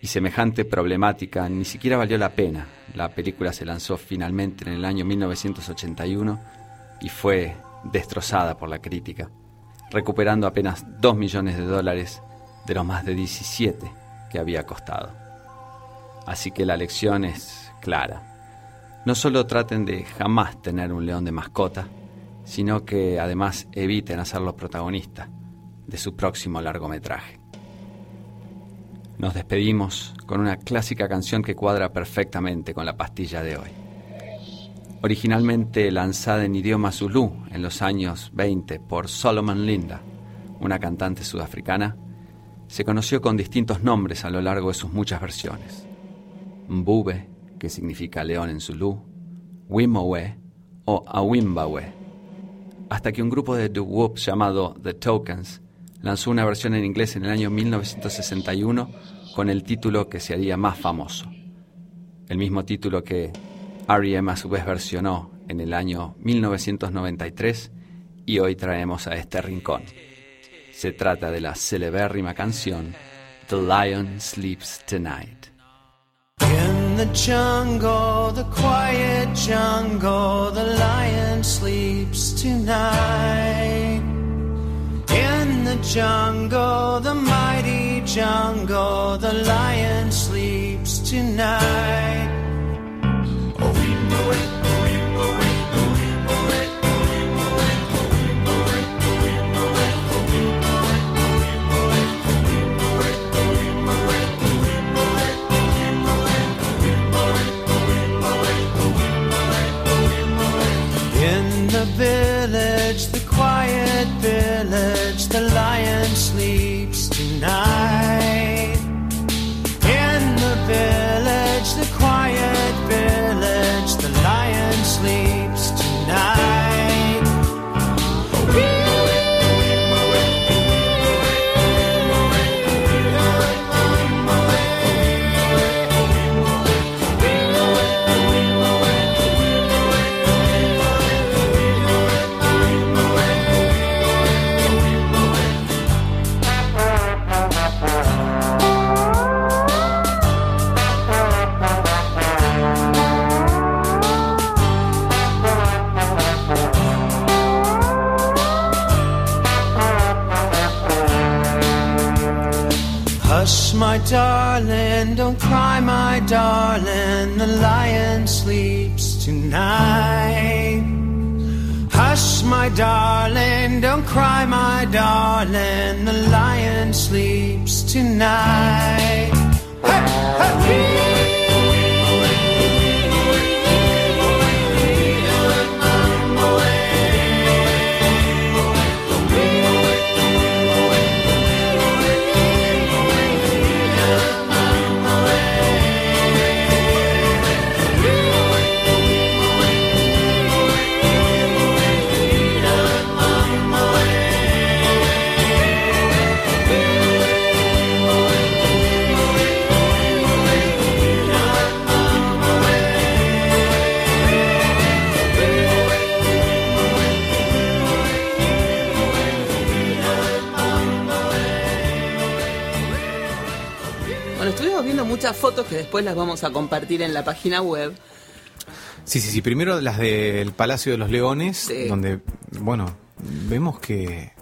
Speaker 7: Y semejante problemática ni siquiera valió la pena. La película se lanzó finalmente en el año 1981 y fue destrozada por la crítica, recuperando apenas 2 millones de dólares de los más de 17 que había costado. Así que la lección es clara. No solo traten de jamás tener un león de mascota, sino que además eviten hacerlo protagonista de su próximo largometraje. Nos despedimos con una clásica canción que cuadra perfectamente con la pastilla de hoy. Originalmente lanzada en idioma zulú en los años 20 por Solomon Linda, una cantante sudafricana, se conoció con distintos nombres a lo largo de sus muchas versiones. Mbube, que significa león en zulú, Wimowe o Awimbawe, hasta que un grupo de doo llamado The Tokens lanzó una versión en inglés en el año 1961 con el título que se haría más famoso. El mismo título que R.E.M. a su vez versionó en el año 1993 y hoy traemos a este rincón. Se trata de la celebérrima canción The Lion Sleeps Tonight.
Speaker 3: The jungle, the quiet jungle, the lion sleeps tonight. The jungle, the mighty jungle, the lion sleeps tonight. Darling. The lion sleeps tonight. Hush, my darling, don't cry, my darling. The lion sleeps tonight. Hey, hey.
Speaker 5: Muchas fotos que después las vamos a compartir en la página web.
Speaker 4: Sí, sí, sí. Primero las del Palacio de los Leones,
Speaker 5: Sí.
Speaker 4: donde, bueno, vemos que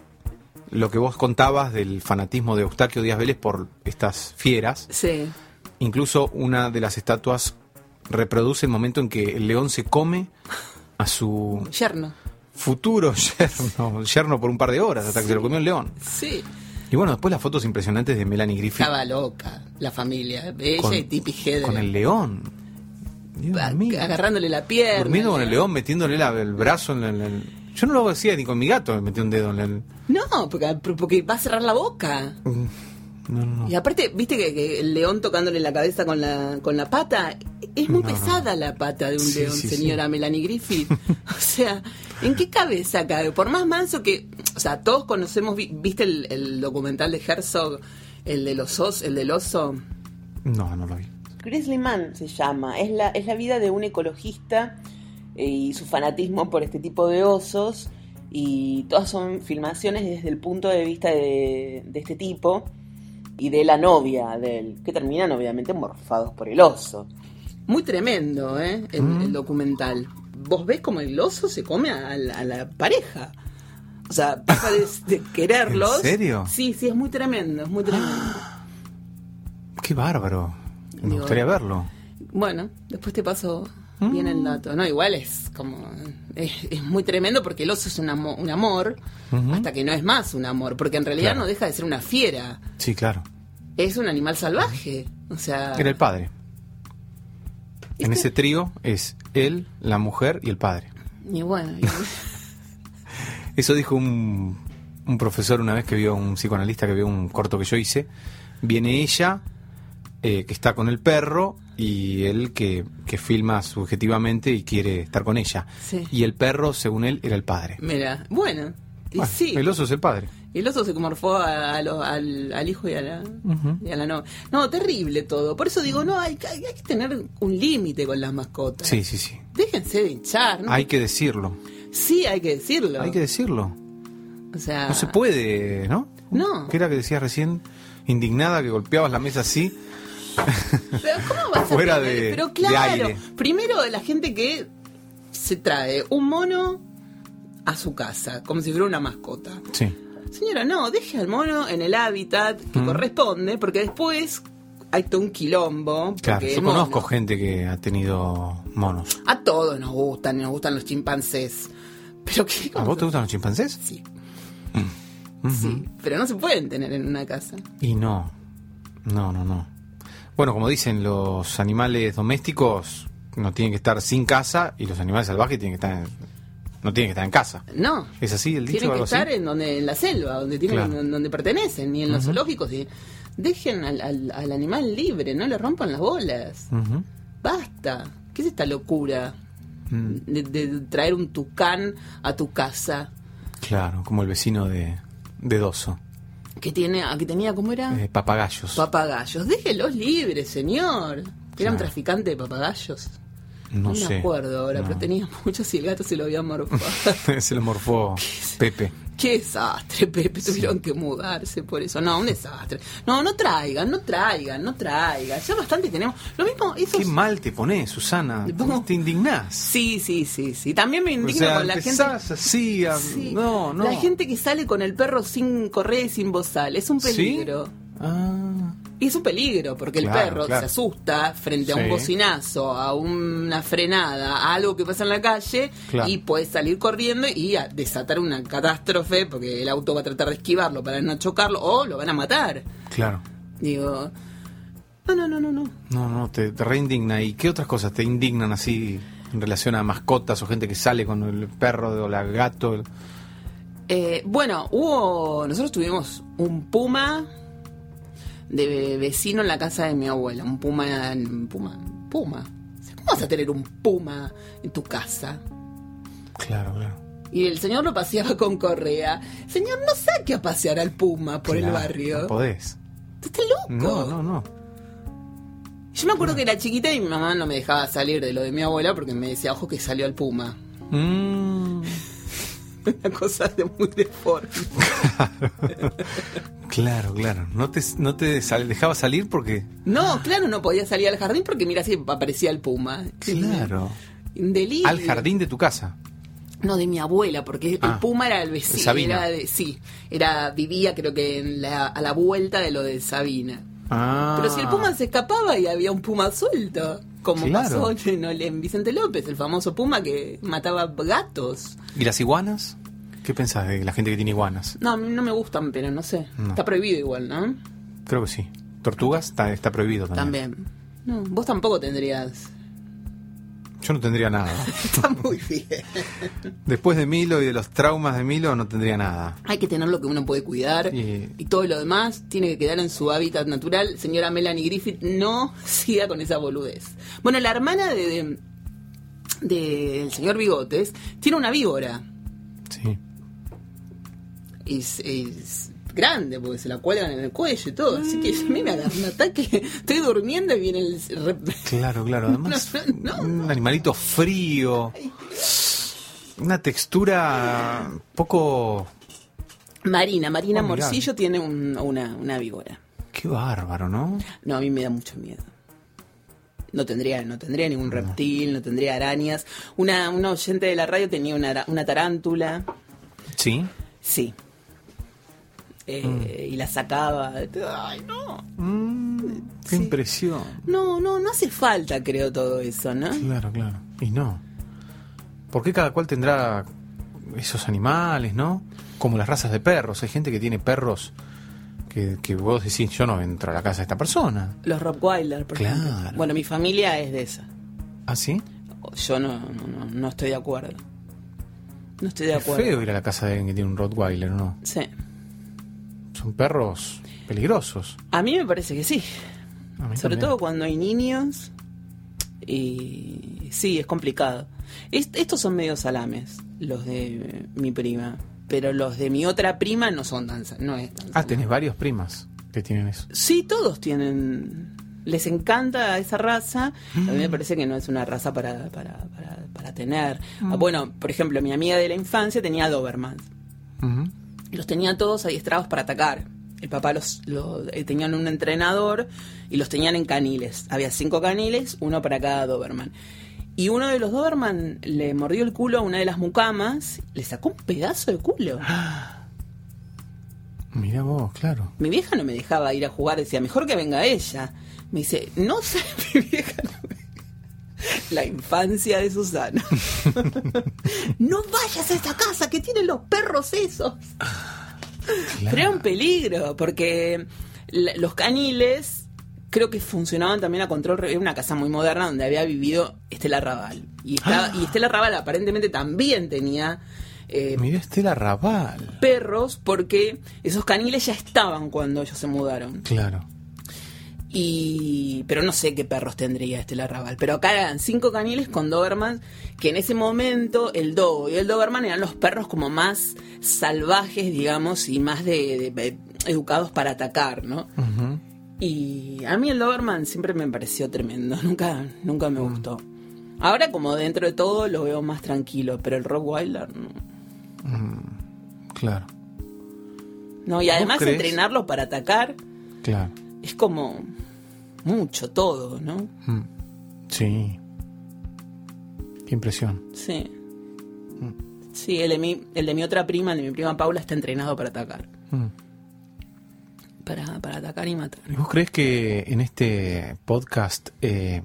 Speaker 4: lo que vos contabas del fanatismo de Eustaquio Díaz Vélez por estas fieras,
Speaker 5: Sí.
Speaker 4: incluso una de las estatuas reproduce el momento en que el león se come a su
Speaker 5: Yerno.
Speaker 4: futuro *laughs* yerno, yerno por un par de horas, hasta que se lo comió el león.
Speaker 5: Sí.
Speaker 4: Y bueno, después las fotos impresionantes de Melanie Griffith
Speaker 5: Estaba loca la familia. Ella
Speaker 4: con,
Speaker 5: y Tippi Hedren.
Speaker 4: con el león. Dios mío.
Speaker 5: agarrándole la pierna.
Speaker 4: Durmiendo con el león, metiéndole la- el brazo en el, el- Yo no lo hacía ni con mi gato, me metí un dedo en el...
Speaker 5: No, porque, porque va a cerrar la boca.
Speaker 4: No, no, no.
Speaker 5: Y aparte, viste que, que el león tocándole la cabeza con la, con la pata, es muy pesada la pata de un
Speaker 4: Sí,
Speaker 5: león,
Speaker 4: sí,
Speaker 5: señora Melanie Griffith. *laughs* o sea, ¿en qué cabeza cabe? Por más manso que, o sea, todos conocemos, vi- viste el, el documental de Herzog, el de los os, el del oso.
Speaker 4: No, no lo vi.
Speaker 8: Grizzly Man se llama. Es la, es la vida de un ecologista eh, y su fanatismo por este tipo de osos. Y todas son filmaciones desde el punto de vista de, de este tipo y de la novia de él, que terminan obviamente morfados por el oso.
Speaker 5: Muy tremendo, ¿eh? El, el documental. Vos ves como el oso se come a, la- a la pareja. O sea, pasa de, de *gasps* quererlos.
Speaker 4: ¿En serio?
Speaker 5: Sí, sí, es muy tremendo, es muy tremendo. *gasps*
Speaker 4: Qué bárbaro. Me
Speaker 5: Digo,
Speaker 4: gustaría verlo.
Speaker 5: Bueno, después te paso bien el dato. No, igual es como. Es, es muy tremendo porque el oso es un, amo- un amor hasta que no es más un amor. Porque en realidad
Speaker 4: Claro.
Speaker 5: no deja de ser una fiera.
Speaker 4: Sí, claro.
Speaker 5: Es un animal salvaje. O sea.
Speaker 4: Era el padre. En ese trío es él, la mujer y el padre.
Speaker 5: Y bueno. y- *laughs*
Speaker 4: Eso dijo un, un profesor una vez que vio, un psicoanalista que vio un corto que yo hice. Viene ella, eh, que está con el perro, y él que, que filma subjetivamente y quiere estar con ella.
Speaker 5: Sí.
Speaker 4: Y el perro, según él, era el padre.
Speaker 5: mira, bueno. Y
Speaker 4: Bueno,
Speaker 5: sí.
Speaker 4: El oso es el padre.
Speaker 5: El oso se morfó a- a al, al hijo y a la, y a la no. No, terrible todo. Por eso digo, no, hay, hay, hay que tener un límite con las mascotas.
Speaker 4: Sí, sí, sí.
Speaker 5: Déjense de hinchar, ¿no?
Speaker 4: Hay que decirlo.
Speaker 5: Sí, hay que decirlo.
Speaker 4: Hay que decirlo.
Speaker 5: O sea,
Speaker 4: No se puede, ¿no?
Speaker 5: No.
Speaker 4: ¿Qué era que decías recién? Indignada que golpeabas la mesa así.
Speaker 5: Pero ¿cómo vas a *laughs*
Speaker 4: Fuera
Speaker 5: tener?
Speaker 4: de-
Speaker 5: Pero
Speaker 4: de
Speaker 5: claro,
Speaker 4: aire.
Speaker 5: primero la gente que se trae un mono a su casa, como si fuera una mascota.
Speaker 4: Sí.
Speaker 5: Señora, no, deje al mono en el hábitat que corresponde, porque después hay todo un quilombo.
Speaker 4: Claro, yo
Speaker 5: mono-
Speaker 4: conozco gente que ha tenido monos.
Speaker 5: A todos nos gustan, y nos gustan los chimpancés. Pero ¿qué?
Speaker 4: ¿A vos te gustan los chimpancés?
Speaker 5: Sí.
Speaker 4: Ujú.
Speaker 5: Sí, pero no se pueden tener en una casa.
Speaker 4: Y no. No, no, no. Bueno, como dicen, los animales domésticos no tienen que estar sin casa y los animales salvajes tienen que estar en- no tienen que estar en casa.
Speaker 5: No.
Speaker 4: ¿Es así el dicho
Speaker 5: Tienen que estar
Speaker 4: así?
Speaker 5: en donde en la selva, donde tienen,
Speaker 4: Claro.
Speaker 5: donde pertenecen, y en los zoológicos. Y dejen al, al- al animal libre, no le rompan las bolas. Basta. ¿Qué es esta locura
Speaker 4: Mm,
Speaker 5: de, de traer un tucán a tu casa?
Speaker 4: Claro, como el vecino de, de Doso.
Speaker 5: Que tiene, ah, que tenía, ¿cómo era?
Speaker 4: Eh, papagayos.
Speaker 5: Papagayos. Déjelos libres, señor. Era
Speaker 4: Claro.
Speaker 5: un traficante de papagayos.
Speaker 4: No
Speaker 5: No,
Speaker 4: sé.
Speaker 5: me acuerdo ahora,
Speaker 4: No.
Speaker 5: pero tenía *laughs* muchos y el gato se lo había morfado. *laughs*
Speaker 4: Se lo morfó *laughs* Pepe.
Speaker 5: Qué desastre, Pepe. Tuvieron que mudarse por eso. No, un desastre. No, no traigan, no traigan, no traigan. Ya bastante tenemos. Lo mismo, esos...
Speaker 4: Qué mal te pones, Susana.
Speaker 5: Pongo-
Speaker 4: Te indignás.
Speaker 5: Sí, sí, sí, sí. También me
Speaker 4: O
Speaker 5: indigno
Speaker 4: sea,
Speaker 5: con la gente.
Speaker 4: empezás así a-
Speaker 5: Sí.
Speaker 4: No, no.
Speaker 5: La gente que sale con el perro sin correa y sin bozal. Es un
Speaker 4: ¿Sí?
Speaker 5: peligro.
Speaker 4: Ah,
Speaker 5: Y es un peligro, porque el perro
Speaker 4: claro.
Speaker 5: se asusta frente a
Speaker 4: Sí.
Speaker 5: un bocinazo, a una frenada, a algo que pasa en la calle
Speaker 4: Claro.
Speaker 5: y puede salir corriendo y a desatar una catástrofe porque el auto va a tratar de esquivarlo para no chocarlo o lo van a matar.
Speaker 4: claro.
Speaker 5: Digo, no, no, no, no, no.
Speaker 4: No, no, te, te reindigna. ¿Y qué otras cosas te indignan así en relación a mascotas o gente que sale con el perro o la gato?
Speaker 5: Eh, bueno, hubo. Nosotros tuvimos un puma de vecino en la casa de mi abuela. Un puma. Un puma. Puma. ¿Cómo vas a tener un puma en tu casa?
Speaker 4: Claro, claro.
Speaker 5: Y el señor lo paseaba con correa. Señor, no saque a pasear al puma por el barrio.
Speaker 4: No podés.
Speaker 5: Estás loco.
Speaker 4: No, no, no.
Speaker 5: Yo me acuerdo que era chiquita y mi mamá no me dejaba salir de lo de mi abuela porque me decía, ojo que salió el puma.
Speaker 4: Mm, *laughs*
Speaker 5: Una cosa de muy deforme. *laughs*
Speaker 4: claro, claro. No te, no te sal- dejaba salir porque.
Speaker 5: No, claro, no podía salir al jardín porque mira si aparecía el puma.
Speaker 4: Claro.
Speaker 5: Delirio.
Speaker 4: Al jardín de tu casa.
Speaker 5: No, de mi abuela, porque el
Speaker 4: Ah,
Speaker 5: puma era el vecino.
Speaker 4: Sabina.
Speaker 5: Era de- sí, era, vivía creo que en la- a la vuelta de lo de Sabina.
Speaker 4: Ah.
Speaker 5: Pero si el puma se escapaba y había un puma suelto, como
Speaker 4: Claro.
Speaker 5: pasó en, en Vicente López, el famoso puma que mataba gatos.
Speaker 4: ¿Y las iguanas? ¿Qué pensás de la gente que tiene iguanas?
Speaker 5: No, a mí no me gustan, pero no sé.
Speaker 4: No.
Speaker 5: Está prohibido igual, ¿no?
Speaker 4: Creo que sí. ¿Tortugas? Está, está prohibido también.
Speaker 5: También. No, vos tampoco tendrías.
Speaker 4: Yo no tendría nada. *laughs*
Speaker 5: Está muy bien.
Speaker 4: Después de Milo y de los traumas de Milo, no tendría nada.
Speaker 5: Hay que tener lo que uno puede cuidar
Speaker 4: Y-
Speaker 5: y todo lo demás tiene que quedar en su hábitat natural. Señora Melanie Griffith, no *laughs* siga con esa boludez. Bueno, la hermana de, de- del señor Bigotes tiene una víbora.
Speaker 4: Sí.
Speaker 5: Es, es grande porque se la cuelgan en el cuello y todo. Así que a mí me agarra un ataque. Estoy durmiendo y viene el.
Speaker 4: Claro, claro. *laughs* Además,
Speaker 5: No, no,
Speaker 4: un animalito frío. Una textura poco...
Speaker 5: Marina, Marina
Speaker 4: Oh.
Speaker 5: Morcillo tiene un- una, una víbora.
Speaker 4: Qué bárbaro, ¿no?
Speaker 5: No, a mí me da mucho miedo. No tendría, no tendría ningún reptil, no tendría arañas. Una, una oyente de la radio tenía una, una tarántula.
Speaker 4: Sí.
Speaker 5: Sí. Eh, Y la sacaba. Ay, no.
Speaker 4: Mm, qué
Speaker 5: Sí.
Speaker 4: impresión.
Speaker 5: No, no, no hace falta, creo, todo eso, ¿no?
Speaker 4: Claro, claro. Y no. ¿Por qué cada cual tendrá esos animales, no? Como las razas de perros. Hay gente que tiene perros que, que vos decís, yo no entro a la casa de esta persona.
Speaker 5: Los Rottweiler, por
Speaker 4: Claro.
Speaker 5: ejemplo. Bueno, mi familia es de esa.
Speaker 4: ¿Ah, sí?
Speaker 5: Yo no, no, no, no estoy de acuerdo. No estoy de
Speaker 4: Es
Speaker 5: acuerdo.
Speaker 4: feo ir a la casa de alguien que tiene un Rottweiler, ¿no?
Speaker 5: Sí.
Speaker 4: Son perros peligrosos.
Speaker 5: A mí me parece que sí. Sobre
Speaker 4: también.
Speaker 5: todo cuando hay niños. Y sí, es complicado. Est- estos son medio salames, los de mi prima. Pero los de mi otra prima no son tan no es tan
Speaker 4: Ah, tenés varios primas que tienen eso.
Speaker 5: Sí, todos tienen. Les encanta esa raza. A mí me parece que no es una raza para, para, para, para tener. Ah, Bueno, por ejemplo, mi amiga de la infancia tenía. Y los tenía todos adiestrados para atacar. El papá los, los- eh, tenían un entrenador y los tenían en caniles. Había cinco caniles, uno para cada Doberman. Y uno de los Doberman le mordió el culo a una de las mucamas, le sacó un pedazo de culo. *gasps*
Speaker 4: Mira vos, claro.
Speaker 5: Mi vieja no me dejaba ir a jugar, decía, mejor que venga ella. Me dice, no sé, *laughs* mi vieja no me- *laughs* La infancia de Susana. *laughs* no vayas a esa casa que tienen los perros esos. Pero era un peligro, porque los caniles creo que funcionaban también a control. Era una casa muy moderna donde había vivido Estela Raval. Y, estaba, y Estela Raval aparentemente también tenía eh,
Speaker 4: Mira Estela Raval.
Speaker 5: perros, porque esos caniles ya estaban cuando ellos se mudaron.
Speaker 4: Claro.
Speaker 5: Y pero no sé qué perros tendría Estela Raval. Pero acá eran cinco caniles con Doberman, que en ese momento el Dogo y el Doberman eran los perros como más salvajes, digamos, y más de, de- educados para atacar, ¿no? Y a mí el Doberman siempre me pareció tremendo, *laughs* nunca, nunca me gustó. Ahora como dentro de todo lo veo más tranquilo, pero el Rottweiler no.
Speaker 4: Claro,
Speaker 5: No, y además entrenarlo para atacar
Speaker 4: claro.
Speaker 5: Es como mucho todo, ¿no?
Speaker 4: Mm. Sí. Qué impresión.
Speaker 5: Sí.
Speaker 4: Mm.
Speaker 5: Sí, el de, mi, el de mi otra prima, el de mi prima Paula, está entrenado para atacar.
Speaker 4: Mm.
Speaker 5: Para, para atacar y matar.
Speaker 4: ¿Y vos crees que en este podcast eh,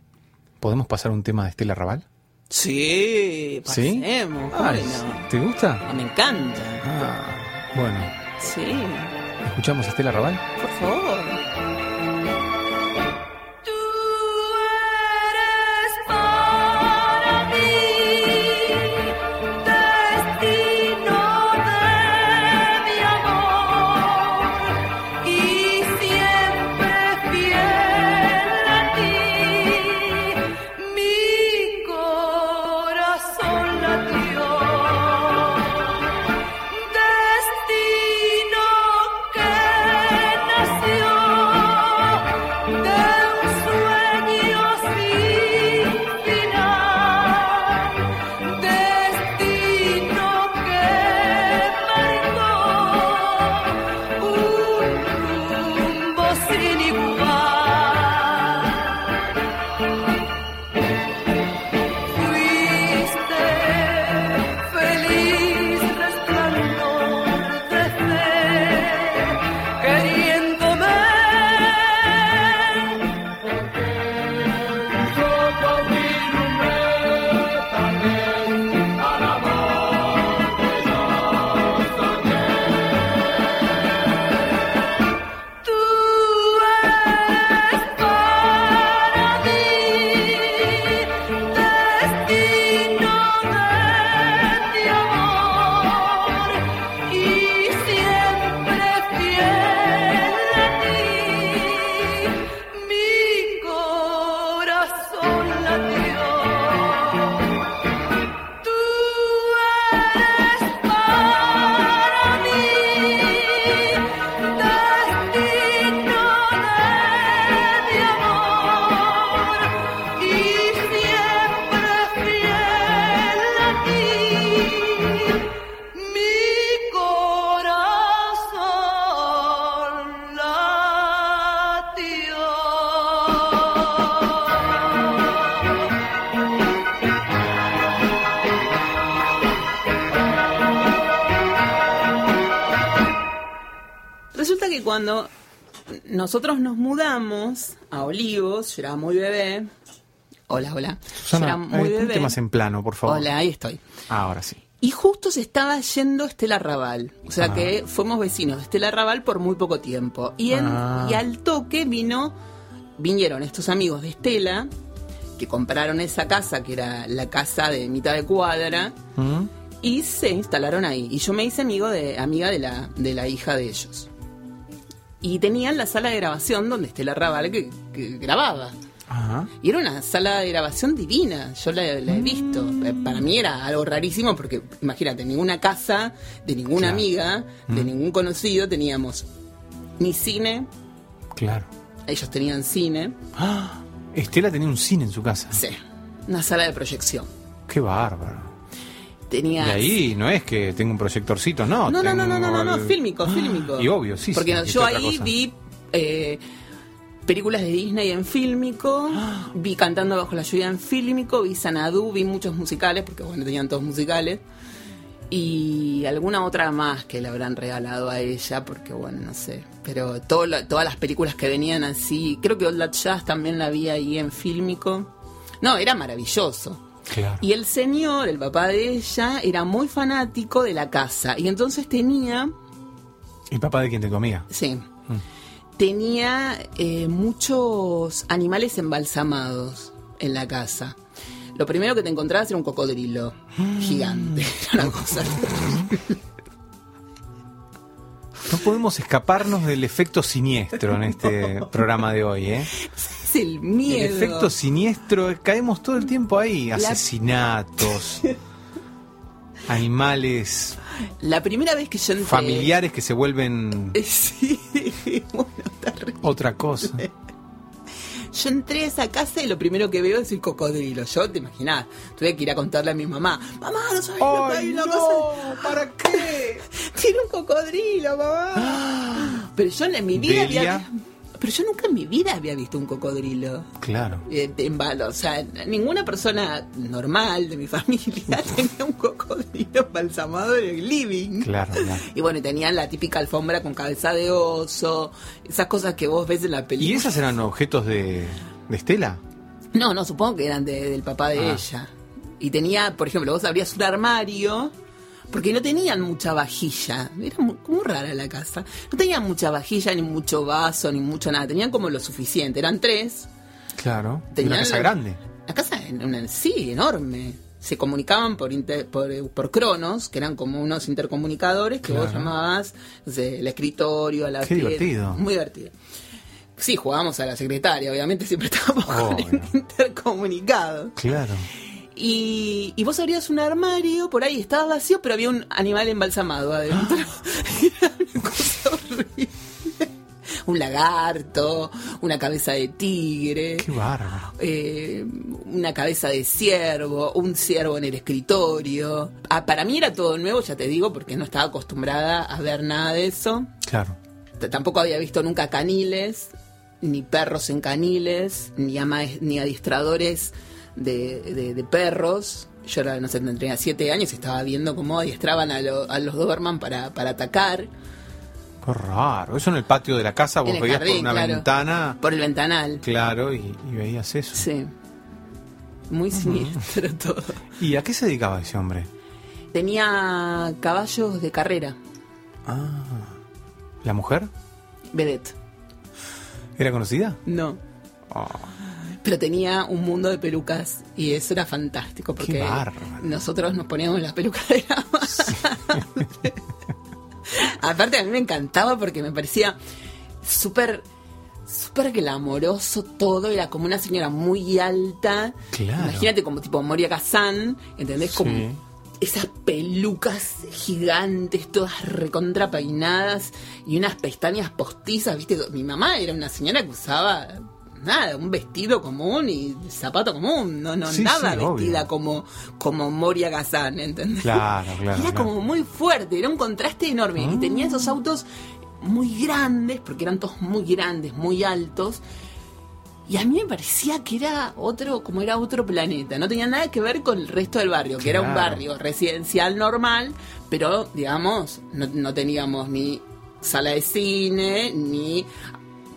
Speaker 4: podemos pasar un tema de Estela Raval?
Speaker 5: Sí,
Speaker 4: ¿Sí?
Speaker 5: pasemos. ¿cómo
Speaker 4: Ay,
Speaker 5: que no?
Speaker 4: ¿Te gusta?
Speaker 5: Ah, me encanta.
Speaker 4: Ah, bueno.
Speaker 5: Sí,
Speaker 4: ¿Escuchamos a Estela Raval?
Speaker 5: por favor. Nosotros nos mudamos a Olivos, yo era muy bebé. Hola, hola. Yo era
Speaker 4: Susana,
Speaker 5: muy
Speaker 4: eh,
Speaker 5: bebé.
Speaker 4: más en plano, por favor.
Speaker 5: Hola, ahí estoy.
Speaker 4: Ahora sí.
Speaker 5: Y justo se estaba yendo Estela Raval. O sea
Speaker 4: Ah.
Speaker 5: que fuimos vecinos de Estela Raval por muy poco tiempo. Y, en-
Speaker 4: Ah.
Speaker 5: y al toque vino, vinieron estos amigos de Estela que compraron esa casa, que era la casa de mitad de cuadra,
Speaker 4: ¿Mm?
Speaker 5: y se instalaron ahí. Y yo me hice amigo de, amiga de la, de la hija de ellos. Y tenían la sala de grabación donde Estela Raval que, que grababa.
Speaker 4: Ajá.
Speaker 5: Y era una sala de grabación divina, yo la, la he visto.
Speaker 4: Mm.
Speaker 5: Eh, Para mí era algo rarísimo porque, imagínate, ninguna casa, de ninguna
Speaker 4: Claro.
Speaker 5: amiga, de
Speaker 4: Mm.
Speaker 5: ningún conocido teníamos ni cine,
Speaker 4: Claro.
Speaker 5: ellos tenían cine,
Speaker 4: ¡Ah! Estela tenía un cine en su casa.
Speaker 5: sí, una sala de proyección.
Speaker 4: Qué bárbaro.
Speaker 5: Tenía
Speaker 4: Y ahí no es que tengo un proyectorcito, no.
Speaker 5: No, no, no, no, no, no, no, fílmico, fílmico.
Speaker 4: Y obvio, sí,
Speaker 5: Porque
Speaker 4: sí,
Speaker 5: no,
Speaker 4: ¿qué
Speaker 5: yo ahí vi eh, películas de Disney en fílmico, vi Cantando bajo la lluvia en fílmico, vi Sanadú, vi muchos musicales, porque bueno, tenían todos musicales. Y alguna otra más que le habrán regalado a ella, porque bueno, no sé. Pero todo lo- todas las películas que venían así, creo que Old That Jazz también la vi ahí en fílmico. No, era maravilloso.
Speaker 4: Claro.
Speaker 5: Y el señor, el papá de ella, era muy fanático de la casa. Y entonces tenía,
Speaker 4: ¿Y papá de quién te comía?
Speaker 5: sí, tenía eh, muchos animales embalsamados en la casa. Lo primero que te encontrabas era un cocodrilo gigante. *laughs* Era una cosa
Speaker 4: No podemos escaparnos del efecto siniestro en este *laughs* programa de hoy, ¿eh?
Speaker 5: Es el miedo.
Speaker 4: El efecto siniestro, caemos todo el tiempo ahí. Asesinatos, *laughs* animales,
Speaker 5: La primera vez que yo entré...
Speaker 4: familiares que se vuelven *laughs*
Speaker 5: Sí, bueno, terrible.
Speaker 4: otra cosa.
Speaker 5: Yo entré a esa casa y lo primero que veo es el cocodrilo. Yo, te imaginás, tuve que ir a contarle a mi mamá. Mamá, no sabes lo que hay en la casa.
Speaker 4: ¿Para qué?
Speaker 5: Tiene un cocodrilo, mamá. *gasps* Pero yo en mi vida
Speaker 4: Delia.
Speaker 5: había... Pero yo nunca en mi vida había visto un cocodrilo.
Speaker 4: Claro.
Speaker 5: Eh, en balo. O sea, ninguna persona normal de mi *laughs* familia tenía un cocodrilo embalsamado en el living.
Speaker 4: Claro, *laughs* claro.
Speaker 5: Y bueno, tenían la típica alfombra con cabeza de oso, esas cosas que vos ves en la película.
Speaker 4: ¿Y esas eran objetos de, de Estela?
Speaker 5: No, no, supongo que eran de- del papá de
Speaker 4: Ah.
Speaker 5: ella. Y tenía, por ejemplo, vos abrías un armario, porque no tenían mucha vajilla. Era muy, muy rara la casa. No tenían mucha vajilla, ni mucho vaso, ni mucho nada. Tenían como lo suficiente. Eran tres.
Speaker 4: Claro.
Speaker 5: Tenían
Speaker 4: Una casa
Speaker 5: la-
Speaker 4: grande.
Speaker 5: La casa una, sí, enorme. Se comunicaban por, inter- por, por cronos, que eran como unos intercomunicadores que vos llamabas no sé, el escritorio, a la
Speaker 4: Qué divertido.
Speaker 5: Muy divertido. Sí, jugábamos a la secretaria, obviamente siempre estábamos con
Speaker 4: Obvio.
Speaker 5: el intercomunicado.
Speaker 4: Claro.
Speaker 5: Y, y vos abrías un armario, por ahí estaba vacío, pero había un animal embalsamado adentro. Era una cosa horrible. Un lagarto, una cabeza de tigre,
Speaker 4: Qué bárbaro.
Speaker 5: eh, una cabeza de ciervo, un ciervo en el escritorio. Ah, para mí era todo nuevo, ya te digo, porque no estaba acostumbrada a ver nada de eso.
Speaker 4: Claro.
Speaker 5: T- Tampoco había visto nunca caniles, ni perros en caniles, ni, ama- ni adiestradores de, de- de perros. Yo era, no sé, tendría siete años y estaba viendo cómo adiestraban a, lo- a los Doberman para, para atacar
Speaker 4: Qué raro. Eso en el patio de la casa, vos veías por una
Speaker 5: claro.
Speaker 4: ventana.
Speaker 5: por el ventanal.
Speaker 4: Claro, y, y veías eso.
Speaker 5: Sí. Muy siniestro *laughs* todo.
Speaker 4: ¿Y a qué se dedicaba ese hombre?
Speaker 5: Tenía caballos de carrera,
Speaker 4: ¿La mujer?
Speaker 5: vedette.
Speaker 4: ¿Era conocida?
Speaker 5: No.
Speaker 4: Oh,
Speaker 5: Pero tenía un mundo de pelucas y eso era fantástico porque nosotros nos poníamos las pelucas de la madre. *laughs* Aparte a mí me encantaba porque me parecía súper súper glamoroso todo, era como una señora muy alta.
Speaker 4: Claro.
Speaker 5: Imagínate como tipo Moria Kazan, ¿entendés? Como esas pelucas gigantes, todas recontrapeinadas y unas pestañas postizas, ¿viste? Mi mamá era una señora que usaba nada, un vestido común y zapato común, no, no
Speaker 4: Sí,
Speaker 5: andaba
Speaker 4: sí, obvio.
Speaker 5: vestida como, como Moria Kazan, ¿entendés?
Speaker 4: Claro, claro,
Speaker 5: Era
Speaker 4: claro.
Speaker 5: como muy fuerte, era un contraste enorme. Y tenía esos autos muy grandes, porque eran todos muy grandes, muy altos. Y a mí me parecía que era otro, como era otro planeta. No tenía nada que ver con el resto del barrio, que era un barrio residencial normal, pero digamos, no, no teníamos ni sala de cine, ni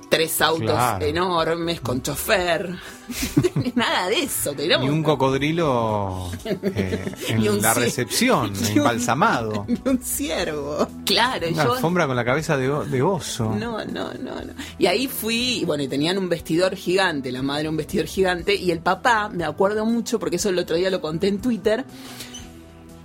Speaker 5: tres autos
Speaker 4: Claro.
Speaker 5: enormes con chofer. *laughs* Nada de eso. Teníamos
Speaker 4: Y un cocodrilo eh, *laughs* en
Speaker 5: un
Speaker 4: la
Speaker 5: ci-
Speaker 4: recepción, *laughs*
Speaker 5: y un-
Speaker 4: embalsamado.
Speaker 5: y un ciervo. Claro,
Speaker 4: Una
Speaker 5: yo
Speaker 4: alfombra con la cabeza de, oso.
Speaker 5: No, no, no, no. Y ahí fui, y bueno, y tenían un vestidor gigante, la madre un vestidor gigante, y el papá, me acuerdo mucho, porque eso el otro día lo conté en Twitter,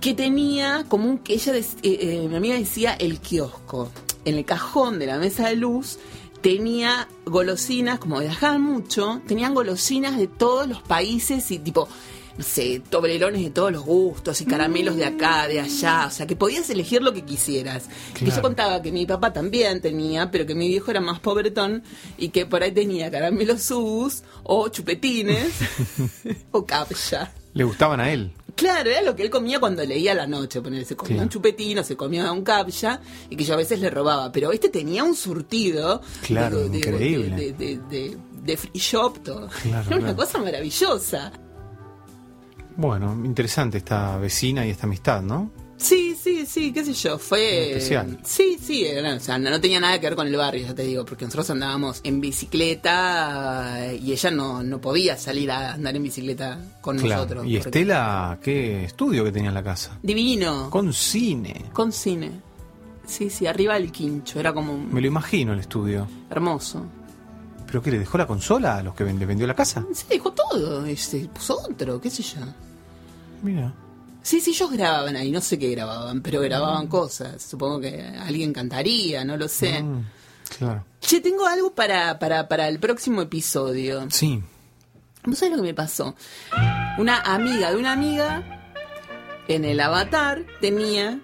Speaker 5: que tenía como un que ella, eh, eh, mi amiga decía, el kiosco. En el cajón de la mesa de luz tenía golosinas, como viajaban mucho, tenían golosinas de todos los países y tipo, no sé, toblerones de todos los gustos y caramelos de acá, de allá, o sea, que podías elegir lo que quisieras. Que yo
Speaker 4: Claro.
Speaker 5: contaba que mi papá también tenía, pero que mi viejo era más pobretón y que por ahí tenía caramelos sus o chupetines *laughs* o capcha.
Speaker 4: Le gustaban a él.
Speaker 5: Claro, era lo que él comía cuando leía la noche, poner, se comía
Speaker 4: Claro.
Speaker 5: un chupetino, se comía un capcha y que yo a veces le robaba, pero este tenía un surtido
Speaker 4: Claro, increíble.
Speaker 5: de, de, de- de free shop, todo.
Speaker 4: Claro,
Speaker 5: Era una
Speaker 4: claro.
Speaker 5: cosa maravillosa.
Speaker 4: Bueno, interesante esta vecina y esta amistad, ¿no?
Speaker 5: Sí, sí, sí, qué sé yo, fue...
Speaker 4: Especial.
Speaker 5: Sí, sí, era- o sea, no, no tenía nada que ver con el barrio, ya te digo, porque nosotros andábamos en bicicleta y ella no, no podía salir a andar en bicicleta con
Speaker 4: Claro.
Speaker 5: nosotros.
Speaker 4: Y
Speaker 5: porque-
Speaker 4: Estela, qué estudio que tenía en la casa.
Speaker 5: Divino.
Speaker 4: Con cine.
Speaker 5: Con cine. Sí, sí, arriba del quincho, era como un-
Speaker 4: Me lo imagino el estudio.
Speaker 5: hermoso.
Speaker 4: ¿Pero qué le dejó la consola a los que le vendió la casa?
Speaker 5: Se dejó todo, se puso otro, qué sé yo.
Speaker 4: Mira.
Speaker 5: Sí, sí, ellos grababan ahí, no sé qué grababan, pero grababan cosas. Supongo que alguien cantaría, no lo sé.
Speaker 4: Mm, claro.
Speaker 5: Che, tengo algo para, para, para el próximo episodio.
Speaker 4: Sí.
Speaker 5: ¿Vos sabés lo que me pasó? Una amiga de una amiga en el avatar tenía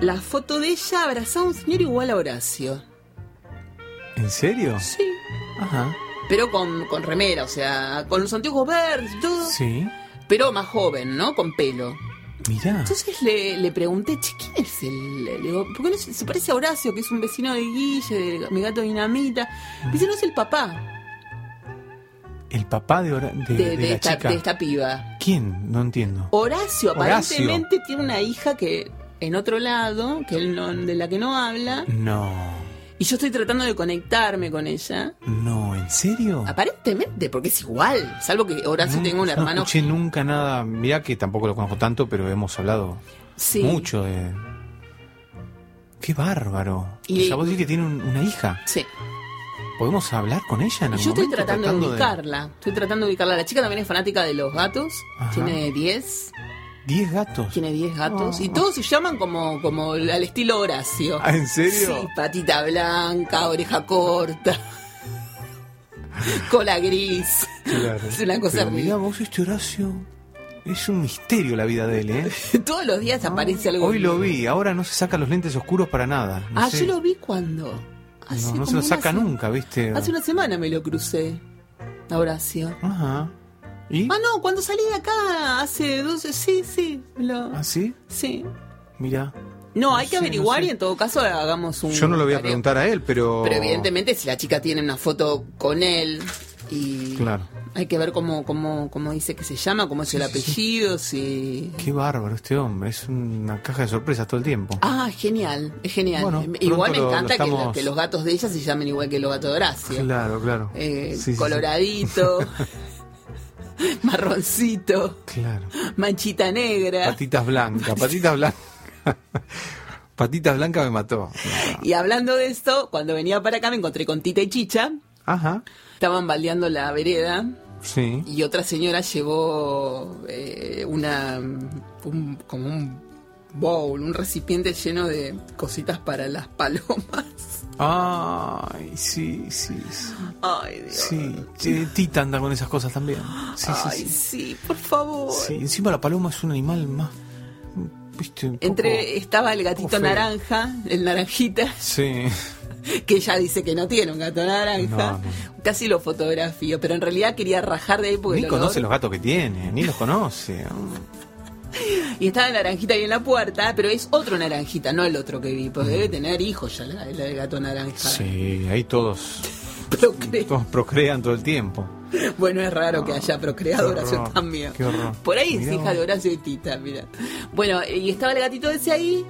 Speaker 5: la foto de ella abrazada a un señor igual a Horacio.
Speaker 4: ¿En serio?
Speaker 5: Sí.
Speaker 4: Ajá.
Speaker 5: Pero con, con remera, o sea, con los anteojos verdes y todo.
Speaker 4: Sí.
Speaker 5: Pero más joven, ¿no? Con pelo.
Speaker 4: Mirá.
Speaker 5: Entonces le, le pregunté, che, ¿quién es el...? Le digo, ¿por qué no se, se parece a Horacio, que es un vecino de Guille, de mi gato Dinamita? Me dice, no es el papá
Speaker 4: El papá de, Hora- de,
Speaker 5: de,
Speaker 4: de
Speaker 5: de
Speaker 4: la
Speaker 5: esta,
Speaker 4: chica.
Speaker 5: de esta piba.
Speaker 4: ¿Quién? No entiendo.
Speaker 5: Horacio
Speaker 4: Horacio.
Speaker 5: aparentemente tiene una hija que en otro lado, que él no, de la que no habla,
Speaker 4: No.
Speaker 5: Y yo estoy tratando de conectarme con ella.
Speaker 4: No, ¿en serio?
Speaker 5: Aparentemente, porque es igual, salvo que Horacio tenga un
Speaker 4: no
Speaker 5: hermano...
Speaker 4: escuché nunca nada. Mirá que tampoco lo conozco tanto, pero hemos hablado
Speaker 5: Sí.
Speaker 4: mucho de. Qué bárbaro.
Speaker 5: Y-
Speaker 4: o sea, vos decís que tiene un- una hija.
Speaker 5: Sí.
Speaker 4: ¿Podemos hablar con ella en algún
Speaker 5: yo estoy
Speaker 4: momento,
Speaker 5: tratando de ubicarla. Estoy tratando de ubicarla. La chica también es fanática de los gatos.
Speaker 4: Ajá.
Speaker 5: Tiene 10.
Speaker 4: ¿Diez gatos?
Speaker 5: Tiene 10 gatos.
Speaker 4: Oh.
Speaker 5: Y todos se llaman como, como al estilo Horacio.
Speaker 4: Ah, ¿En serio?
Speaker 5: Sí, patita blanca, oreja corta. cola gris.
Speaker 4: Claro.
Speaker 5: Es una cosa
Speaker 4: Pero mirá, vos este Horacio. Es un misterio la vida de él, ¿eh? *laughs*
Speaker 5: Todos los días aparece algo.
Speaker 4: Hoy lo vi, ahora no se saca los lentes oscuros para nada. No
Speaker 5: ah,
Speaker 4: sé.
Speaker 5: yo lo vi cuando. Hace
Speaker 4: No, no se lo saca nunca, ¿viste?
Speaker 5: Hace una semana me lo crucé. A Horacio.
Speaker 4: Ajá. ¿Y?
Speaker 5: Ah, no, cuando salí de acá hace 12. Sí, sí. lo-
Speaker 4: ¿Ah, sí?
Speaker 5: Sí.
Speaker 4: Mira.
Speaker 5: No, hay que
Speaker 4: no
Speaker 5: averiguar
Speaker 4: sé.
Speaker 5: y en todo caso hagamos un.
Speaker 4: Yo no lo voy a
Speaker 5: tarea.
Speaker 4: preguntar a él, pero.
Speaker 5: Pero evidentemente si la chica tiene una foto con él y
Speaker 4: Claro.
Speaker 5: hay que ver cómo, cómo, cómo dice que se llama, cómo es el
Speaker 4: sí,
Speaker 5: apellido, si...
Speaker 4: Qué bárbaro este hombre, es una caja de sorpresas todo el tiempo.
Speaker 5: Ah, genial, es genial.
Speaker 4: Bueno,
Speaker 5: igual me
Speaker 4: lo-
Speaker 5: encanta
Speaker 4: lo
Speaker 5: que,
Speaker 4: estamos-
Speaker 5: que los gatos de ella se llamen igual que los gatos de Horacio.
Speaker 4: Claro, claro.
Speaker 5: Eh,
Speaker 4: Sí, sí, sí. *laughs* *laughs*
Speaker 5: marroncito,
Speaker 4: Claro.
Speaker 5: manchita negra.
Speaker 4: Patitas blancas, *laughs* patitas blancas. patitas blancas me mató.
Speaker 5: Y hablando de esto, cuando venía para acá me encontré con Tita y Chicha.
Speaker 4: Ajá.
Speaker 5: Estaban baldeando la vereda
Speaker 4: Sí.
Speaker 5: y otra señora llevó eh, una un- como un bowl, un recipiente lleno de cositas para las *laughs* palomas.
Speaker 4: Ay, sí, sí, sí.
Speaker 5: Ay, Dios.
Speaker 4: Sí, eh, Tita anda con esas cosas también. Sí, sí,
Speaker 5: Ay,
Speaker 4: sí.
Speaker 5: sí, por favor.
Speaker 4: Sí, encima la paloma es un animal más. ¿Viste? Poco-
Speaker 5: Entre estaba el gatito naranja, el naranjita,
Speaker 4: Sí. *laughs*
Speaker 5: que ella dice que no tiene un gato naranja.
Speaker 4: No,
Speaker 5: Casi lo fotografío, pero en realidad quería rajar de ahí porque
Speaker 4: Ni conoce los gatos que tiene, ni los conoce. *laughs*
Speaker 5: Y estaba naranjita ahí en la puerta, pero es otro naranjita, no el otro que vi, porque debe tener hijos ya la, la del gato naranja.
Speaker 4: Sí, ahí todos, *laughs*
Speaker 5: Procre-
Speaker 4: todos procrean todo el tiempo.
Speaker 5: Bueno, es raro que haya procreado
Speaker 4: Qué
Speaker 5: Horacio
Speaker 4: horror,
Speaker 5: también.
Speaker 4: qué horror.
Speaker 5: Por ahí es hija
Speaker 4: vos.
Speaker 5: de Horacio y Tita, mira. Bueno, y estaba el gatito ese ahí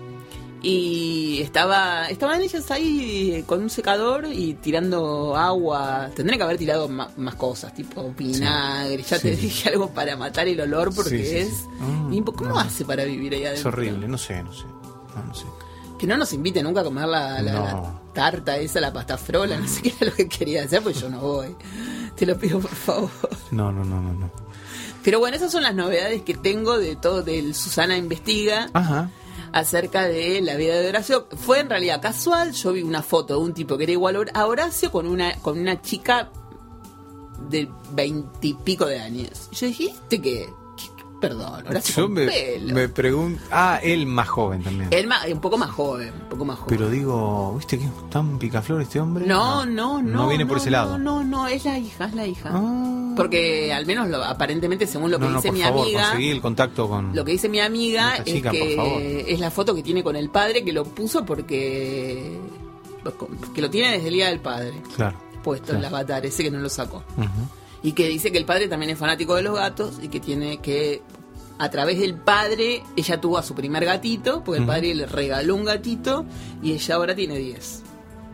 Speaker 5: Y estaba, estaban ellas ahí con un secador y tirando agua. Tendrían que haber tirado ma- más, cosas, tipo vinagre. Ya te dije algo para matar el olor porque
Speaker 4: Sí,
Speaker 5: es.
Speaker 4: Mm,
Speaker 5: y ¿Cómo
Speaker 4: no.
Speaker 5: hace para vivir ahí
Speaker 4: Es horrible, no sé, no sé. No, no sé.
Speaker 5: Que no nos invite nunca a comer la, la-
Speaker 4: No.
Speaker 5: la tarta esa, la pasta frola, no sé qué era lo que quería hacer, pues yo no voy. Te lo pido por favor.
Speaker 4: No, no, no, no. no.
Speaker 5: Pero bueno, esas son las novedades que tengo de todo del Susana Investiga
Speaker 4: Ajá.
Speaker 5: Acerca de la vida de Horacio. Fue en realidad casual, yo vi una foto de un tipo que era igual a Horacio con una, con una chica de veintipico de años. Yo dije, ¿este qué? Perdón, Horacio
Speaker 4: Yo me, me pregunto. Ah, él más joven también.
Speaker 5: Él ma- un poco más joven, un poco más joven.
Speaker 4: Pero digo, ¿viste que es tan picaflor este hombre?
Speaker 5: No, no, no.
Speaker 4: No viene por ese lado.
Speaker 5: No, no, no, es la hija, es la hija.
Speaker 4: Ah.
Speaker 5: Porque al menos lo- aparentemente, según lo que dice
Speaker 4: por
Speaker 5: mi
Speaker 4: favor,
Speaker 5: amiga,
Speaker 4: conseguí el contacto con.
Speaker 5: lo que dice mi amiga
Speaker 4: chica,
Speaker 5: es que es la foto que tiene con el padre que lo puso porque que lo tiene desde el día del padre
Speaker 4: Claro.
Speaker 5: puesto en el avatar ese que no lo sacó
Speaker 4: Ujú.
Speaker 5: Y que dice que el padre también es fanático de los gatos y que tiene que a través del padre ella tuvo a su primer gatito porque el padre le regaló un gatito y ella ahora tiene 10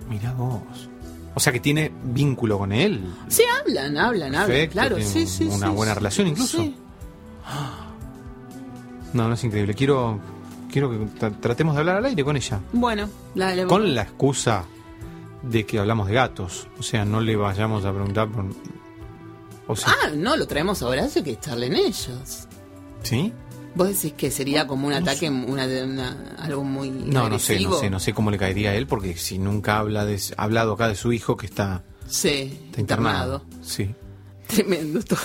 Speaker 4: Mirá vos. O sea que tiene vínculo con él.
Speaker 5: Sí, hablan, hablan, hablan, claro, sí, sí.
Speaker 4: una
Speaker 5: sí,
Speaker 4: buena
Speaker 5: sí.
Speaker 4: relación incluso.
Speaker 5: Sí.
Speaker 4: No, no es increíble. Quiero, quiero que tra- tratemos de hablar al aire con ella.
Speaker 5: Bueno, la, la-
Speaker 4: Con la excusa de que hablamos de gatos. O sea, no le vayamos a preguntar por. O
Speaker 5: Ah, no, lo traemos ahora, hay que charlen ellos.
Speaker 4: ¿sí?
Speaker 5: ¿Vos decís que sería como un ataque, una, una- algo muy
Speaker 4: No, no sé, no sé, no sé cómo le caería a él, porque si nunca habla de, ha hablado acá de su hijo que está,
Speaker 5: Sí,
Speaker 4: está internado. Sí.
Speaker 5: Tremendo todo.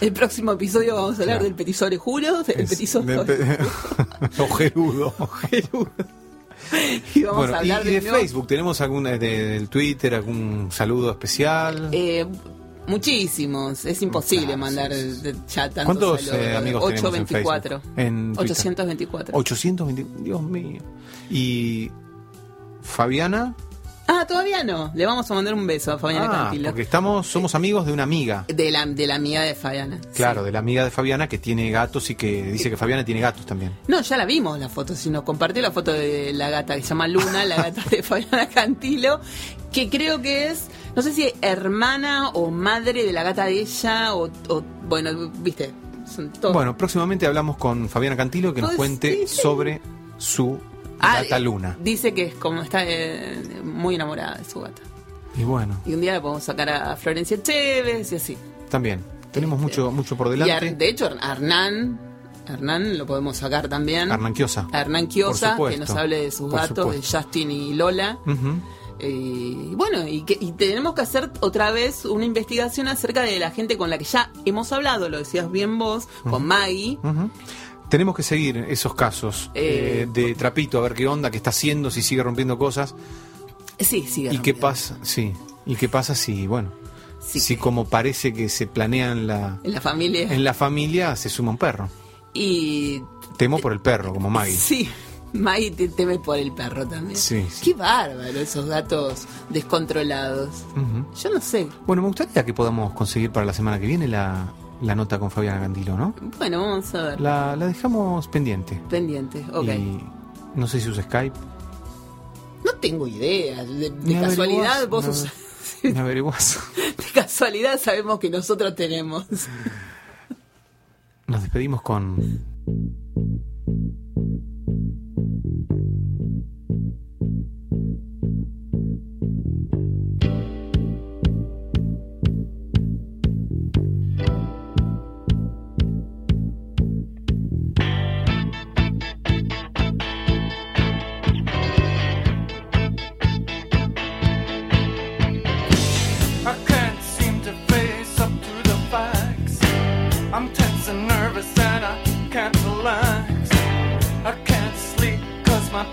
Speaker 5: El próximo episodio vamos a hablar
Speaker 4: Claro.
Speaker 5: del petiso orejuro, del
Speaker 4: Es- de- pe- *laughs* Ojerudo.
Speaker 5: y vamos
Speaker 4: bueno,
Speaker 5: a hablar
Speaker 4: y, y de Facebook, ¿tenemos algún de- del Twitter, algún saludo especial?
Speaker 5: Eh, muchísimos, es imposible
Speaker 4: Claro,
Speaker 5: mandar ya tantos
Speaker 4: ¿Cuántos eh, amigos tenemos en
Speaker 5: 824.
Speaker 4: Facebook? En Twitter.
Speaker 5: 824.
Speaker 4: 820, Dios mío. Y Fabiana,
Speaker 5: Ah, todavía no. Le vamos a mandar un beso a Fabiana
Speaker 4: ah,
Speaker 5: Cantilo.
Speaker 4: porque estamos, somos amigos de una amiga.
Speaker 5: De la, de la amiga de Fabiana.
Speaker 4: Claro,
Speaker 5: Sí.
Speaker 4: de la amiga de Fabiana que tiene gatos y que dice que Fabiana tiene gatos también.
Speaker 5: No, ya la vimos la foto, si nos compartió la foto de la gata que se llama Luna, la gata de Fabiana Cantilo, que creo que es, no sé si hermana o madre de la gata de ella, o, o- bueno, viste, son todos.
Speaker 4: Bueno, próximamente hablamos con Fabiana Cantilo que nos
Speaker 5: Pues,
Speaker 4: cuente
Speaker 5: sí, sí.
Speaker 4: sobre su
Speaker 5: Ah,
Speaker 4: gata
Speaker 5: eh,
Speaker 4: Luna.
Speaker 5: Dice que es como está eh, muy enamorada de su gata.
Speaker 4: Y bueno,
Speaker 5: Y un día la podemos sacar a Florencia Chévez y así.
Speaker 4: también tenemos
Speaker 5: Este,
Speaker 4: mucho mucho por
Speaker 5: Y
Speaker 4: delante.
Speaker 5: Ar- de hecho, Hernán, Hernán lo podemos sacar también.
Speaker 4: Hernán Quiosa.
Speaker 5: A Hernán Quiosa, que nos hable de sus
Speaker 4: por
Speaker 5: gatos, de. Justin y Lola. Eh, Y bueno, y, que, y tenemos que hacer otra vez una investigación acerca de la gente con la que ya hemos hablado, lo decías bien vos, con Maggie.
Speaker 4: Ujú. Tenemos que seguir esos casos
Speaker 5: Eh,
Speaker 4: eh, de Trapito, a ver qué onda, qué está haciendo, si sigue rompiendo cosas.
Speaker 5: Sí, sigue
Speaker 4: ¿Y qué pasa? Sí. ¿Y qué pasa si, bueno,
Speaker 5: Sí,
Speaker 4: si como parece que se planea en la,
Speaker 5: En la familia.
Speaker 4: en la familia, se suma un perro?
Speaker 5: Y
Speaker 4: Temo por el perro, como Maggie.
Speaker 5: sí, Maggie te teme por el perro también.
Speaker 4: Sí, sí.
Speaker 5: Qué bárbaro esos gatos descontrolados. Yo no sé.
Speaker 4: Bueno, me gustaría que podamos conseguir para la semana que viene la, la nota con Fabiana Candilo, ¿no?
Speaker 5: Bueno, vamos a ver.
Speaker 4: La, la dejamos pendiente.
Speaker 5: Pendiente, ok.
Speaker 4: Y no sé si usa Skype.
Speaker 5: No tengo idea. De, de casualidad, vos usás-
Speaker 4: Me averiguás. *laughs* *laughs*
Speaker 5: De casualidad sabemos que nosotros tenemos.
Speaker 4: Nos despedimos con.
Speaker 3: Nervous and I can't relax. I can't sleep cause my